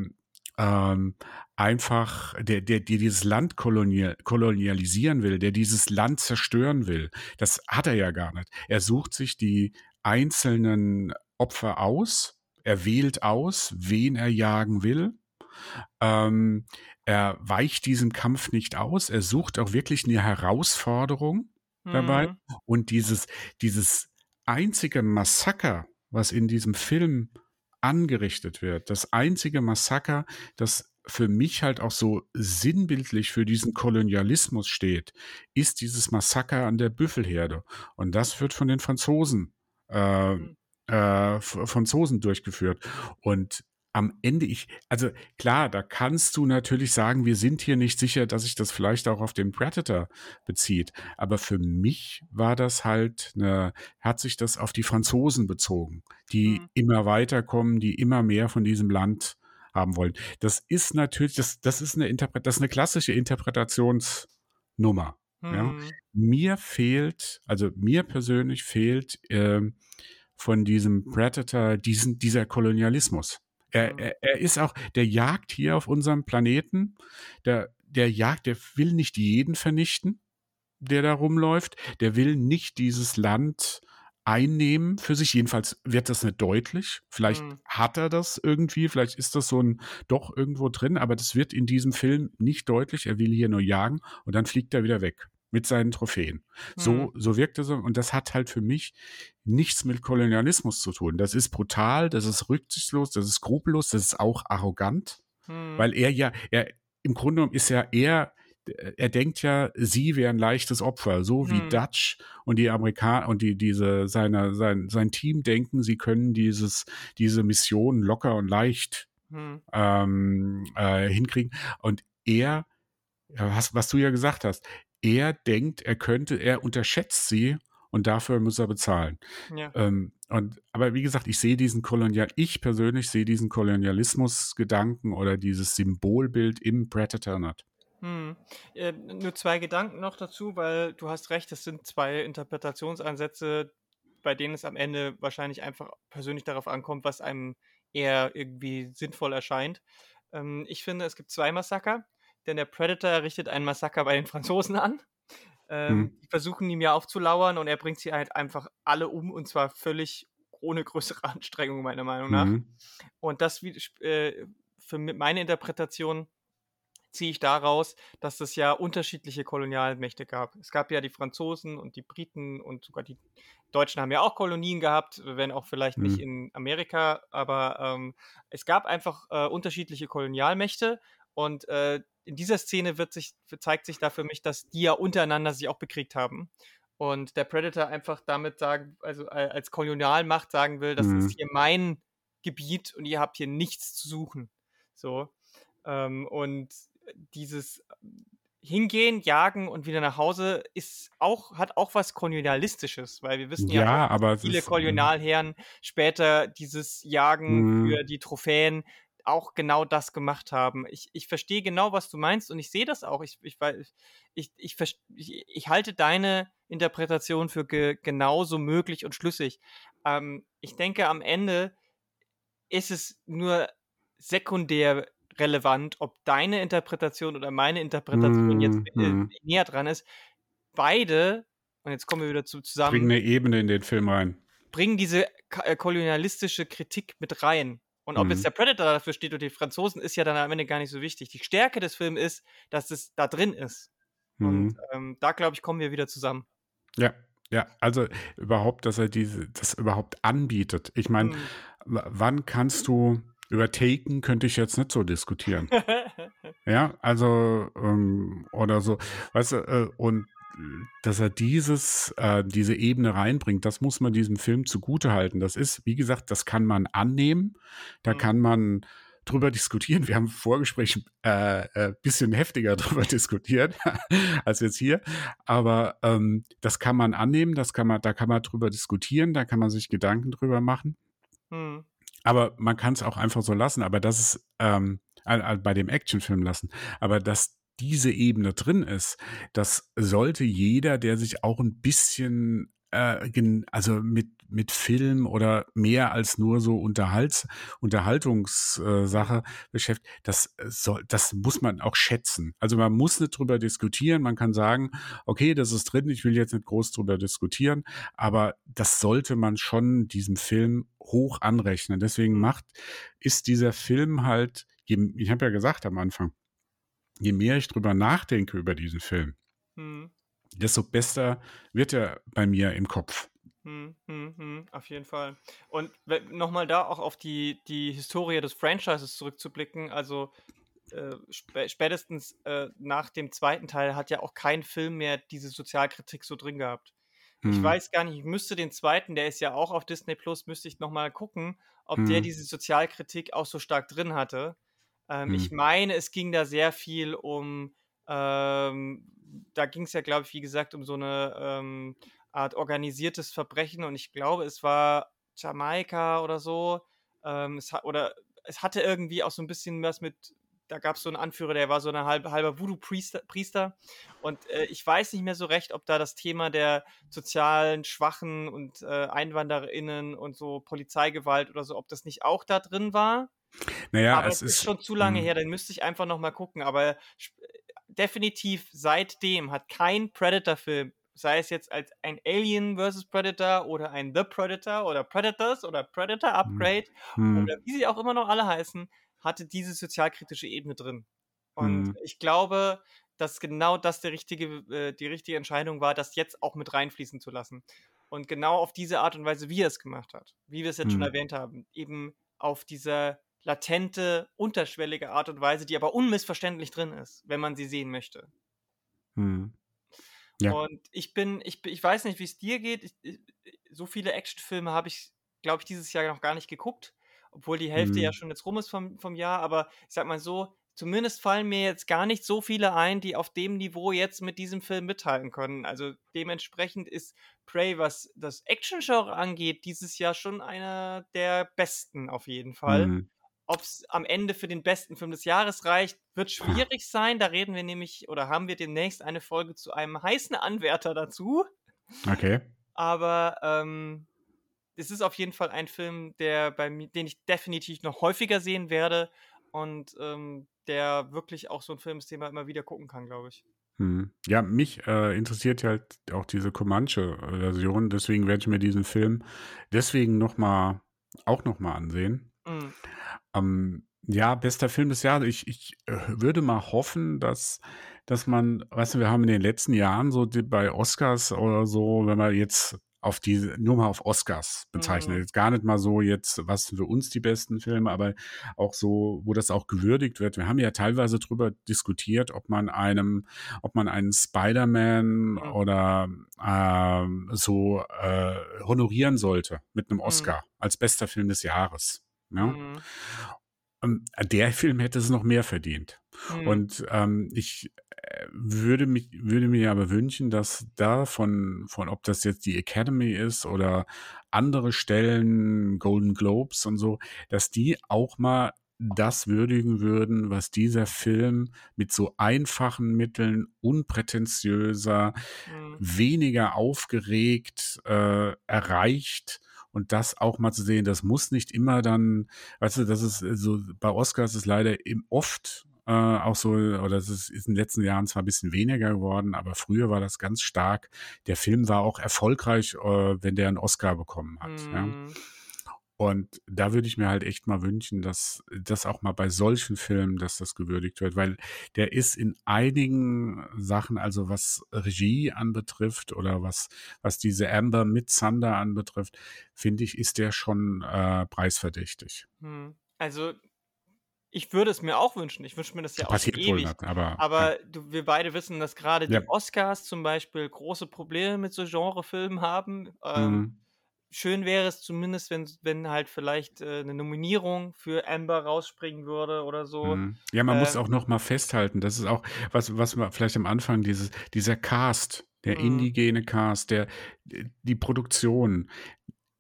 ähm, einfach, der, der, der dieses Land kolonial, kolonialisieren will, der dieses Land zerstören will. Das hat er ja gar nicht. Er sucht sich die einzelnen Opfer aus, er wählt aus, wen er jagen will. Ähm, er weicht diesem Kampf nicht aus. Er sucht auch wirklich eine Herausforderung dabei. Mhm. Und dieses, dieses einzige Massaker, was in diesem Film angerichtet wird, das einzige Massaker, das für mich halt auch so sinnbildlich für diesen Kolonialismus steht, ist dieses Massaker an der Büffelherde. Und das wird von den Franzosen, äh, Mhm. äh, Franzosen durchgeführt. Und am Ende ich, also klar, da kannst du natürlich sagen, wir sind hier nicht sicher, dass sich das vielleicht auch auf den Predator bezieht. Aber für mich war das halt eine, hat sich das auf die Franzosen bezogen, die Mhm. immer weiterkommen, die immer mehr von diesem Land haben wollen. Das ist natürlich, das, das ist eine Interpret, das ist eine klassische Interpretationsnummer. Ja. Mhm. Mir fehlt, also mir persönlich fehlt ähm, von diesem Predator diesen, dieser Kolonialismus. Er, Mhm. er, er ist auch, der jagt hier auf unserem Planeten, der, der jagt, der will nicht jeden vernichten, der da rumläuft, der will nicht dieses Land einnehmen für sich. Jedenfalls wird das nicht deutlich. Vielleicht Mhm. hat er das irgendwie, vielleicht ist das so ein doch irgendwo drin, aber das wird in diesem Film nicht deutlich. Er will hier nur jagen und dann fliegt er wieder weg mit seinen Trophäen. So, Mhm. so wirkt es und das hat halt für mich nichts mit Kolonialismus zu tun. Das ist brutal, das ist rücksichtslos, das ist skrupellos, das ist auch arrogant, Mhm. weil er ja, er im Grunde genommen ist ja er er denkt ja, sie wären leichtes Opfer, so wie Mhm. Dutch und die Amerikaner und die diese seine sein sein Team denken, sie können dieses diese Mission locker und leicht Mhm. ähm, äh, hinkriegen und er was was du ja gesagt hast, er denkt, er könnte, er unterschätzt sie und dafür muss er bezahlen. Ja. Ähm, und aber wie gesagt, ich sehe diesen Kolonial, ich persönlich sehe diesen Kolonialismus-Gedanken oder dieses Symbolbild im Predator nicht. Hm. Äh, nur zwei Gedanken noch dazu, weil du hast recht, es sind zwei Interpretationsansätze, bei denen es am Ende wahrscheinlich einfach persönlich darauf ankommt, was einem eher irgendwie sinnvoll erscheint. Ähm, ich finde, es gibt zwei Massaker, denn der Predator richtet einen Massaker bei den Franzosen an. Ähm, Hm. Die versuchen ihm ja aufzulauern und er bringt sie halt einfach alle um und zwar völlig ohne größere Anstrengung, meiner Meinung nach. Mhm. Und das äh, für meine Interpretation ziehe ich daraus, dass es ja unterschiedliche Kolonialmächte gab. Es gab ja die Franzosen und die Briten und sogar die Deutschen haben ja auch Kolonien gehabt, wenn auch vielleicht nicht Mhm. in Amerika, aber ähm, es gab einfach äh, unterschiedliche Kolonialmächte und äh, in dieser Szene wird sich, zeigt sich da für mich, dass die ja untereinander sich auch bekriegt haben. Und der Predator einfach damit sagen, also als Kolonialmacht sagen will, das Mhm. ist hier mein Gebiet und ihr habt hier nichts zu suchen. So. Ähm, und dieses Hingehen, Jagen und wieder nach Hause ist auch, hat auch was Kolonialistisches, weil wir wissen ja, Ja, auch, aber viele ist, mhm. Kolonialherren später dieses Jagen Mhm. für die Trophäen auch genau das gemacht haben. Ich, ich verstehe genau, was du meinst und ich sehe das auch. Ich, ich, ich, ich, ich halte deine Interpretation für ge, genauso möglich und schlüssig. Ähm, ich denke, am Ende ist es nur sekundär relevant, ob deine Interpretation oder meine Interpretation jetzt Mhm. äh, Mhm. näher dran ist. Beide, und jetzt kommen wir wieder zu, bringen zusammen, eine Ebene in den Film rein. bringen diese äh, kolonialistische Kritik mit rein. Und ob jetzt Mhm. der Predator dafür steht oder die Franzosen, ist ja dann am Ende gar nicht so wichtig. Die Stärke des Films ist, dass es da drin ist. Und Mhm. ähm, da, glaube ich, kommen wir wieder zusammen. Ja, ja, also überhaupt, dass er diese, das überhaupt anbietet. Ich meine, Hm. w- wann kannst du über Taken könnte ich jetzt nicht so diskutieren. Ja, also ähm, oder so, weißt du, äh, und dass er dieses, äh, diese Ebene reinbringt, das muss man diesem Film zugute halten. Das ist, wie gesagt, das kann man annehmen, da Mhm. kann man drüber diskutieren. Wir haben im Vorgespräch äh, äh, bisschen heftiger drüber diskutiert als jetzt hier, aber ähm, das kann man annehmen, das kann man, da kann man drüber diskutieren, da kann man sich Gedanken drüber machen. Hm. Aber man kann es auch einfach so lassen. Aber das ist ähm, äh, äh, bei dem Actionfilm lassen. Aber dass diese Ebene drin ist, das sollte jeder, der sich auch ein bisschen äh, also mit mit Film oder mehr als nur so Unterhalts Unterhaltungssache beschäftigt, das soll, das muss man auch schätzen. Also man muss nicht drüber diskutieren. Man kann sagen, okay, das ist drin. Ich will jetzt nicht groß drüber diskutieren, aber das sollte man schon diesem Film hoch anrechnen. Deswegen macht, ist dieser Film halt ich habe ja gesagt am Anfang, je mehr ich drüber nachdenke über diesen Film, Hm, desto besser wird er bei mir im Kopf. hm, hm, hm, auf jeden Fall. Und nochmal da auch auf die, die Historie des Franchises zurückzublicken, also äh, spä- spätestens äh, nach dem zweiten Teil hat ja auch kein Film mehr diese Sozialkritik so drin gehabt. Ich Hm, weiß gar nicht, ich müsste den zweiten, der ist ja auch auf Disney Plus, müsste ich nochmal gucken, ob der hm, diese Sozialkritik auch so stark drin hatte. Ähm, ich hm, meine, es ging da sehr viel um, ähm, da ging es ja, glaube ich, wie gesagt, um so eine ähm, Art organisiertes Verbrechen und ich glaube, es war Jamaika oder so. Ähm, es hat, oder es hatte irgendwie auch so ein bisschen was mit, da gab es so einen Anführer, der war so ein halb, halber Voodoo-Priester. Priester. Und äh, ich weiß nicht mehr so recht, ob da das Thema der sozialen Schwachen und äh, EinwandererInnen und so Polizeigewalt oder so, ob das nicht auch da drin war. naja, Aber es ist ist, schon zu lange hm, her, dann müsste ich einfach nochmal gucken. Aber definitiv seitdem hat kein Predator-Film, sei es jetzt als ein Alien vs. Predator oder ein The Predator oder Predators oder Predator hm, Upgrade hm, oder wie sie auch immer noch alle heißen, hatte diese sozialkritische Ebene drin. Und hm, ich glaube, dass genau das der richtige, äh, die richtige Entscheidung war, das jetzt auch mit reinfließen zu lassen. Und genau auf diese Art und Weise, wie er es gemacht hat, wie wir es jetzt schon hm, erwähnt haben, eben auf diese latente, unterschwellige Art und Weise, die aber unmissverständlich drin ist, wenn man sie sehen möchte. hm. Ja. Und ich bin, ich, ich weiß nicht, wie es dir geht. Ich, ich, so viele Actionfilme habe ich, glaube ich, dieses Jahr noch gar nicht geguckt, obwohl die Hälfte ja Hm, schon jetzt rum ist vom, vom Jahr. Aber ich sag mal so, zumindest fallen mir jetzt gar nicht so viele ein, die auf dem Niveau jetzt mit diesem Film mithalten können. Also dementsprechend ist Prey, was das Action-Genre angeht, dieses Jahr schon einer der besten auf jeden Fall. hm. Ob es am Ende für den besten Film des Jahres reicht, wird schwierig sein. Da reden wir nämlich oder haben wir demnächst eine Folge zu einem heißen Anwärter dazu. Okay. Aber ähm, es ist auf jeden Fall ein Film, der bei mir, den ich definitiv noch häufiger sehen werde und ähm, der wirklich auch so ein Film ist, den man immer wieder gucken kann, glaube ich. Hm. Ja, mich äh, interessiert halt auch diese Comanche-Version, deswegen werde ich mir diesen Film deswegen noch mal, auch nochmal ansehen. Mm, Ähm, ja, bester Film des Jahres. Ich, ich äh, würde mal hoffen, dass, dass man, weißt du, wir haben in den letzten Jahren so die, bei Oscars oder so, wenn man jetzt auf diese, nur mal auf Oscars bezeichnet, mm, jetzt gar nicht mal so jetzt, was für uns die besten Filme, aber auch so, wo das auch gewürdigt wird. Wir haben ja teilweise drüber diskutiert, ob man einem, ob man einen Spider-Man mm, oder ähm, so äh, honorieren sollte mit einem mm, Oscar als bester Film des Jahres. Ja? mm, Ähm, der Film hätte es noch mehr verdient. mm, Und ähm, ich äh, würde mich, würde mir aber wünschen, dass da von, von, ob das jetzt die Academy ist oder andere Stellen, Golden Globes und so, dass die auch mal das würdigen würden, was dieser Film mit so einfachen Mitteln, unprätentiöser, mm, weniger aufgeregt äh, erreicht und das auch mal zu sehen, das muss nicht immer dann, weißt du, das ist äh, so, bei Oscars ist leider eben oft äh, auch so, oder es ist, ist in den letzten Jahren zwar ein bisschen weniger geworden, aber früher war das ganz stark. Der Film war auch erfolgreich, äh, wenn der einen Oscar bekommen hat. Ja. Und da würde ich mir halt echt mal wünschen, dass das auch mal bei solchen Filmen, dass das gewürdigt wird, weil der ist in einigen Sachen, also was Regie anbetrifft oder was, was diese Amber mit Thunder anbetrifft, finde ich, ist der schon äh, preisverdächtig. mm. Also ich würde es mir auch wünschen. Ich wünsche mir das ja auch Passiert wohl ewig. nicht, aber ja. Aber du, wir beide wissen, dass gerade Ja. die Oscars zum Beispiel große Probleme mit so Genrefilmen haben. Ähm, Mhm. Schön wäre es zumindest, wenn, wenn halt vielleicht äh, eine Nominierung für Amber rausspringen würde oder so. Mhm. Ja, man muss Äh, auch noch mal festhalten, das ist auch, was, was man vielleicht am Anfang, dieses, dieser Cast, der mm, indigene Cast, der, die Produktion,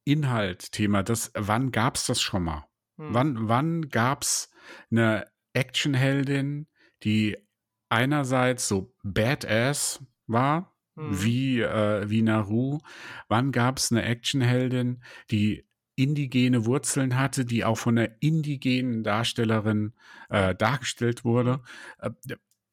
Inhalt, Thema, das, wann gab's das schon mal? mm, Wann, wann gab's eine Actionheldin, die einerseits so badass war, mm, wie, äh, wie Naru? Wann gab's eine Actionheldin, die indigene Wurzeln hatte, die auch von einer indigenen Darstellerin äh, dargestellt wurde? Äh,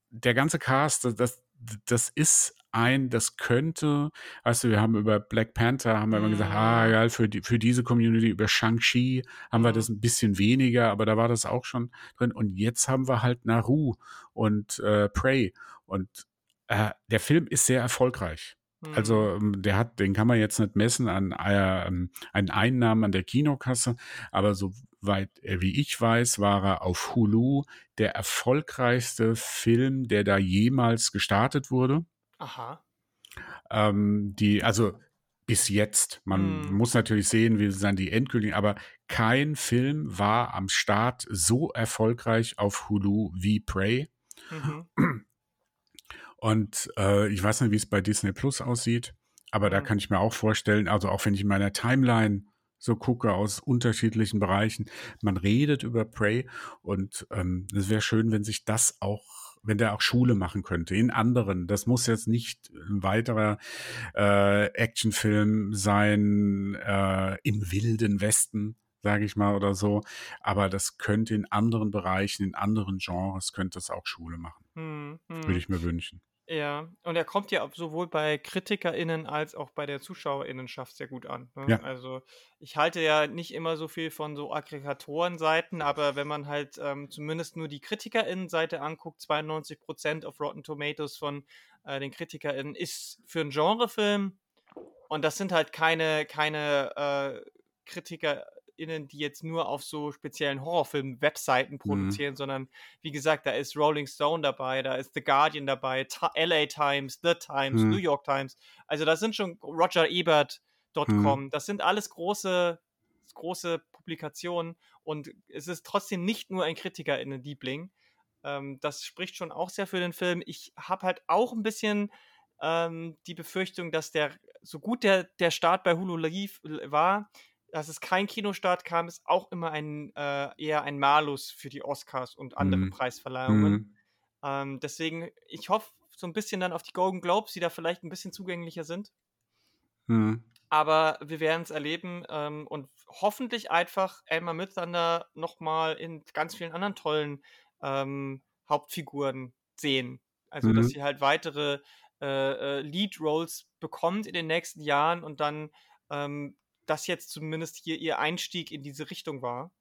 der, ganze Cast, das, das, das ist ein, das könnte, weißt du, wir haben über Black Panther, haben wir immer gesagt, ah, geil, für, die, für diese Community, über Shang-Chi haben wir das ein bisschen weniger, aber da war das auch schon drin. Und jetzt haben wir halt Naru und äh, Prey. Und äh, der Film ist sehr erfolgreich. Also ähm, der hat, den kann man jetzt nicht messen an, äh, an Einnahmen an der Kinokasse, aber soweit wie ich weiß, war er auf Hulu der erfolgreichste Film, der da jemals gestartet wurde. Aha. Ähm, die, also bis jetzt. Man Hm. muss natürlich sehen, wie sind die endgültigen, aber kein Film war am Start so erfolgreich auf Hulu wie Prey. Mhm. Und äh, ich weiß nicht, wie es bei Disney Plus aussieht, aber da Mhm. kann ich mir auch vorstellen, also auch wenn ich in meiner Timeline so gucke aus unterschiedlichen Bereichen, man redet über Prey und ähm, es wäre schön, wenn sich das auch, wenn der auch Schule machen könnte in anderen. Das muss jetzt nicht ein weiterer äh, Actionfilm sein äh, im wilden Westen, sage ich mal oder so, aber das könnte in anderen Bereichen, in anderen Genres könnte es auch Schule machen. Hm, Würde hm. ich mir wünschen. Ja, und er kommt ja sowohl bei KritikerInnen als auch bei der ZuschauerInnenschaft sehr gut an. Ne? Ja. Also ich halte ja nicht immer so viel von so Aggregatorenseiten, aber wenn man halt ähm, zumindest nur die KritikerInnenseite anguckt, 92% auf Rotten Tomatoes von äh, den KritikerInnen ist für einen Genrefilm und das sind halt keine, keine äh, KritikerInnen, die jetzt nur auf so speziellen Horrorfilm-Webseiten Mhm. produzieren, sondern wie gesagt, da ist Rolling Stone dabei, da ist The Guardian dabei, Ta LA Times, The Times, Mhm. New York Times. Also das sind schon Roger Ebert.com. Mhm. Das sind alles große, große Publikationen und es ist trotzdem nicht nur ein KritikerInnen-Liebling. Ähm, das spricht schon auch sehr für den Film. Ich habe halt auch ein bisschen ähm, die Befürchtung, dass der, so gut der, der Start bei Hulu lief, war, dass es kein Kinostart kam, ist auch immer ein äh, eher ein Malus für die Oscars und andere Mhm. Preisverleihungen. Mhm. Ähm, deswegen, ich hoffe so ein bisschen dann auf die Golden Globes, die da vielleicht ein bisschen zugänglicher sind. Mhm. Aber wir werden es erleben ähm, und hoffentlich einfach Elmer Midthunder nochmal in ganz vielen anderen tollen ähm, Hauptfiguren sehen. Also, dass Mhm. sie halt weitere äh, äh, Lead-Roles bekommt in den nächsten Jahren und dann ähm, das jetzt zumindest hier ihr Einstieg in diese Richtung war.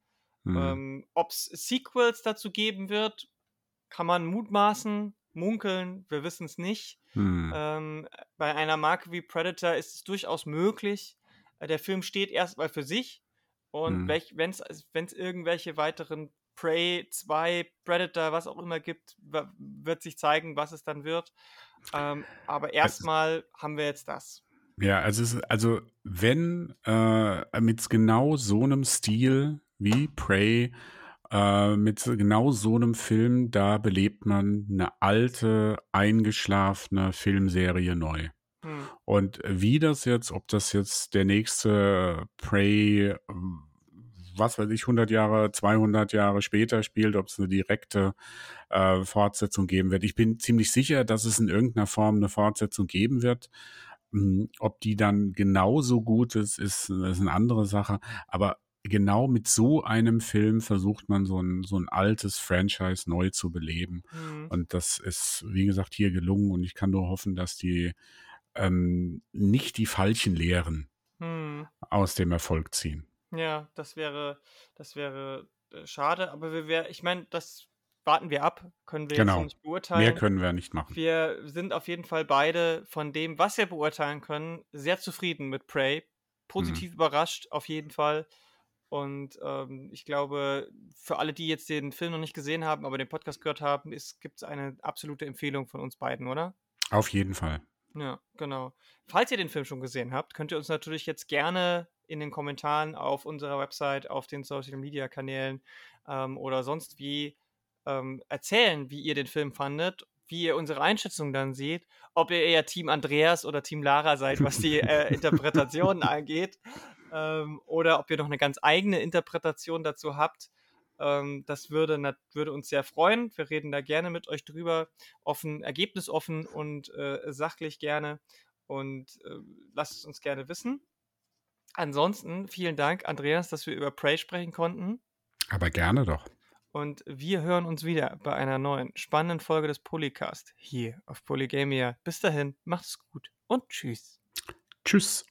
Mhm. Ähm, Ob es Sequels dazu geben wird, kann man mutmaßen, munkeln, wir wissen es nicht. Mhm. Ähm, bei einer Marke wie Predator ist es durchaus möglich. Äh, Der Film steht erstmal für sich und Mhm. wenn es irgendwelche weiteren Prey 2, Predator, was auch immer gibt, wird sich zeigen, was es dann wird. Ähm, aber erstmal haben wir jetzt das. Ja, also, es, also wenn äh, mit genau so einem Stil wie Prey, äh, mit genau so einem Film, da belebt man eine alte, eingeschlafene Filmserie neu. Hm. Und wie das jetzt, ob das jetzt der nächste Prey, äh, was weiß ich, 100 Jahre, 200 Jahre später spielt, ob es eine direkte äh, Fortsetzung geben wird. Ich bin ziemlich sicher, dass es in irgendeiner Form eine Fortsetzung geben wird. Hm, Ob die dann genauso gut ist, ist, ist eine andere Sache. Aber genau mit so einem Film versucht man so ein, so ein altes Franchise neu zu beleben. Hm. Und das ist, wie gesagt, hier gelungen. Und ich kann nur hoffen, dass die ähm, nicht die falschen Lehren Hm. aus dem Erfolg ziehen. Ja, das wäre, das wäre äh, schade, aber wir wär, ich meine, das warten wir ab, können wir Genau. nicht Mehr beurteilen. können wir nicht machen. Wir sind auf jeden Fall beide von dem, was wir beurteilen können, sehr zufrieden mit Prey. Positiv überrascht, auf jeden Fall. Und ähm, ich glaube, für alle, die jetzt den Film noch nicht gesehen haben, aber den Podcast gehört haben, gibt es eine absolute Empfehlung von uns beiden, oder? Auf jeden Fall. Ja, genau. Falls ihr den Film schon gesehen habt, könnt ihr uns natürlich jetzt gerne in den Kommentaren auf unserer Website, auf den Social Media Kanälen ähm, oder sonst wie ähm, erzählen, wie ihr den Film fandet, wie ihr unsere Einschätzung dann seht, ob ihr eher Team Andreas oder Team Lara seid, was die äh, Interpretationen angeht, ähm, oder ob ihr noch eine ganz eigene Interpretation dazu habt. Ähm, das würde, nat- würde uns sehr freuen. Wir reden da gerne mit euch drüber, offen, ergebnisoffen und äh, sachlich gerne. Und äh, lasst es uns gerne wissen. Ansonsten vielen Dank, Andreas, dass wir über Prey sprechen konnten. Aber gerne doch. Und wir hören uns wieder bei einer neuen spannenden Folge des Polycast hier auf Polygamia. Bis dahin, macht's gut und tschüss. Tschüss.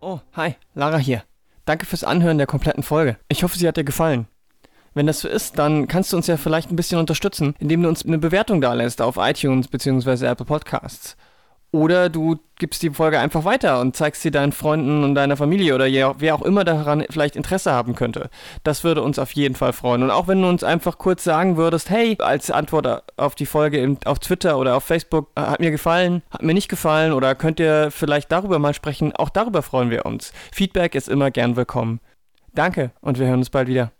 Oh, hi, Lara hier. Danke fürs Anhören der kompletten Folge. Ich hoffe, sie hat dir gefallen. Wenn das so ist, dann kannst du uns ja vielleicht ein bisschen unterstützen, indem du uns eine Bewertung da lässt auf iTunes bzw. Apple Podcasts. Oder du gibst die Folge einfach weiter und zeigst sie deinen Freunden und deiner Familie oder wer auch immer daran vielleicht Interesse haben könnte. Das würde uns auf jeden Fall freuen. Und auch wenn du uns einfach kurz sagen würdest, hey, als Antwort auf die Folge auf Twitter oder auf Facebook, äh, hat mir gefallen, hat mir nicht gefallen oder könnt ihr vielleicht darüber mal sprechen, auch darüber freuen wir uns. Feedback ist immer gern willkommen. Danke und wir hören uns bald wieder.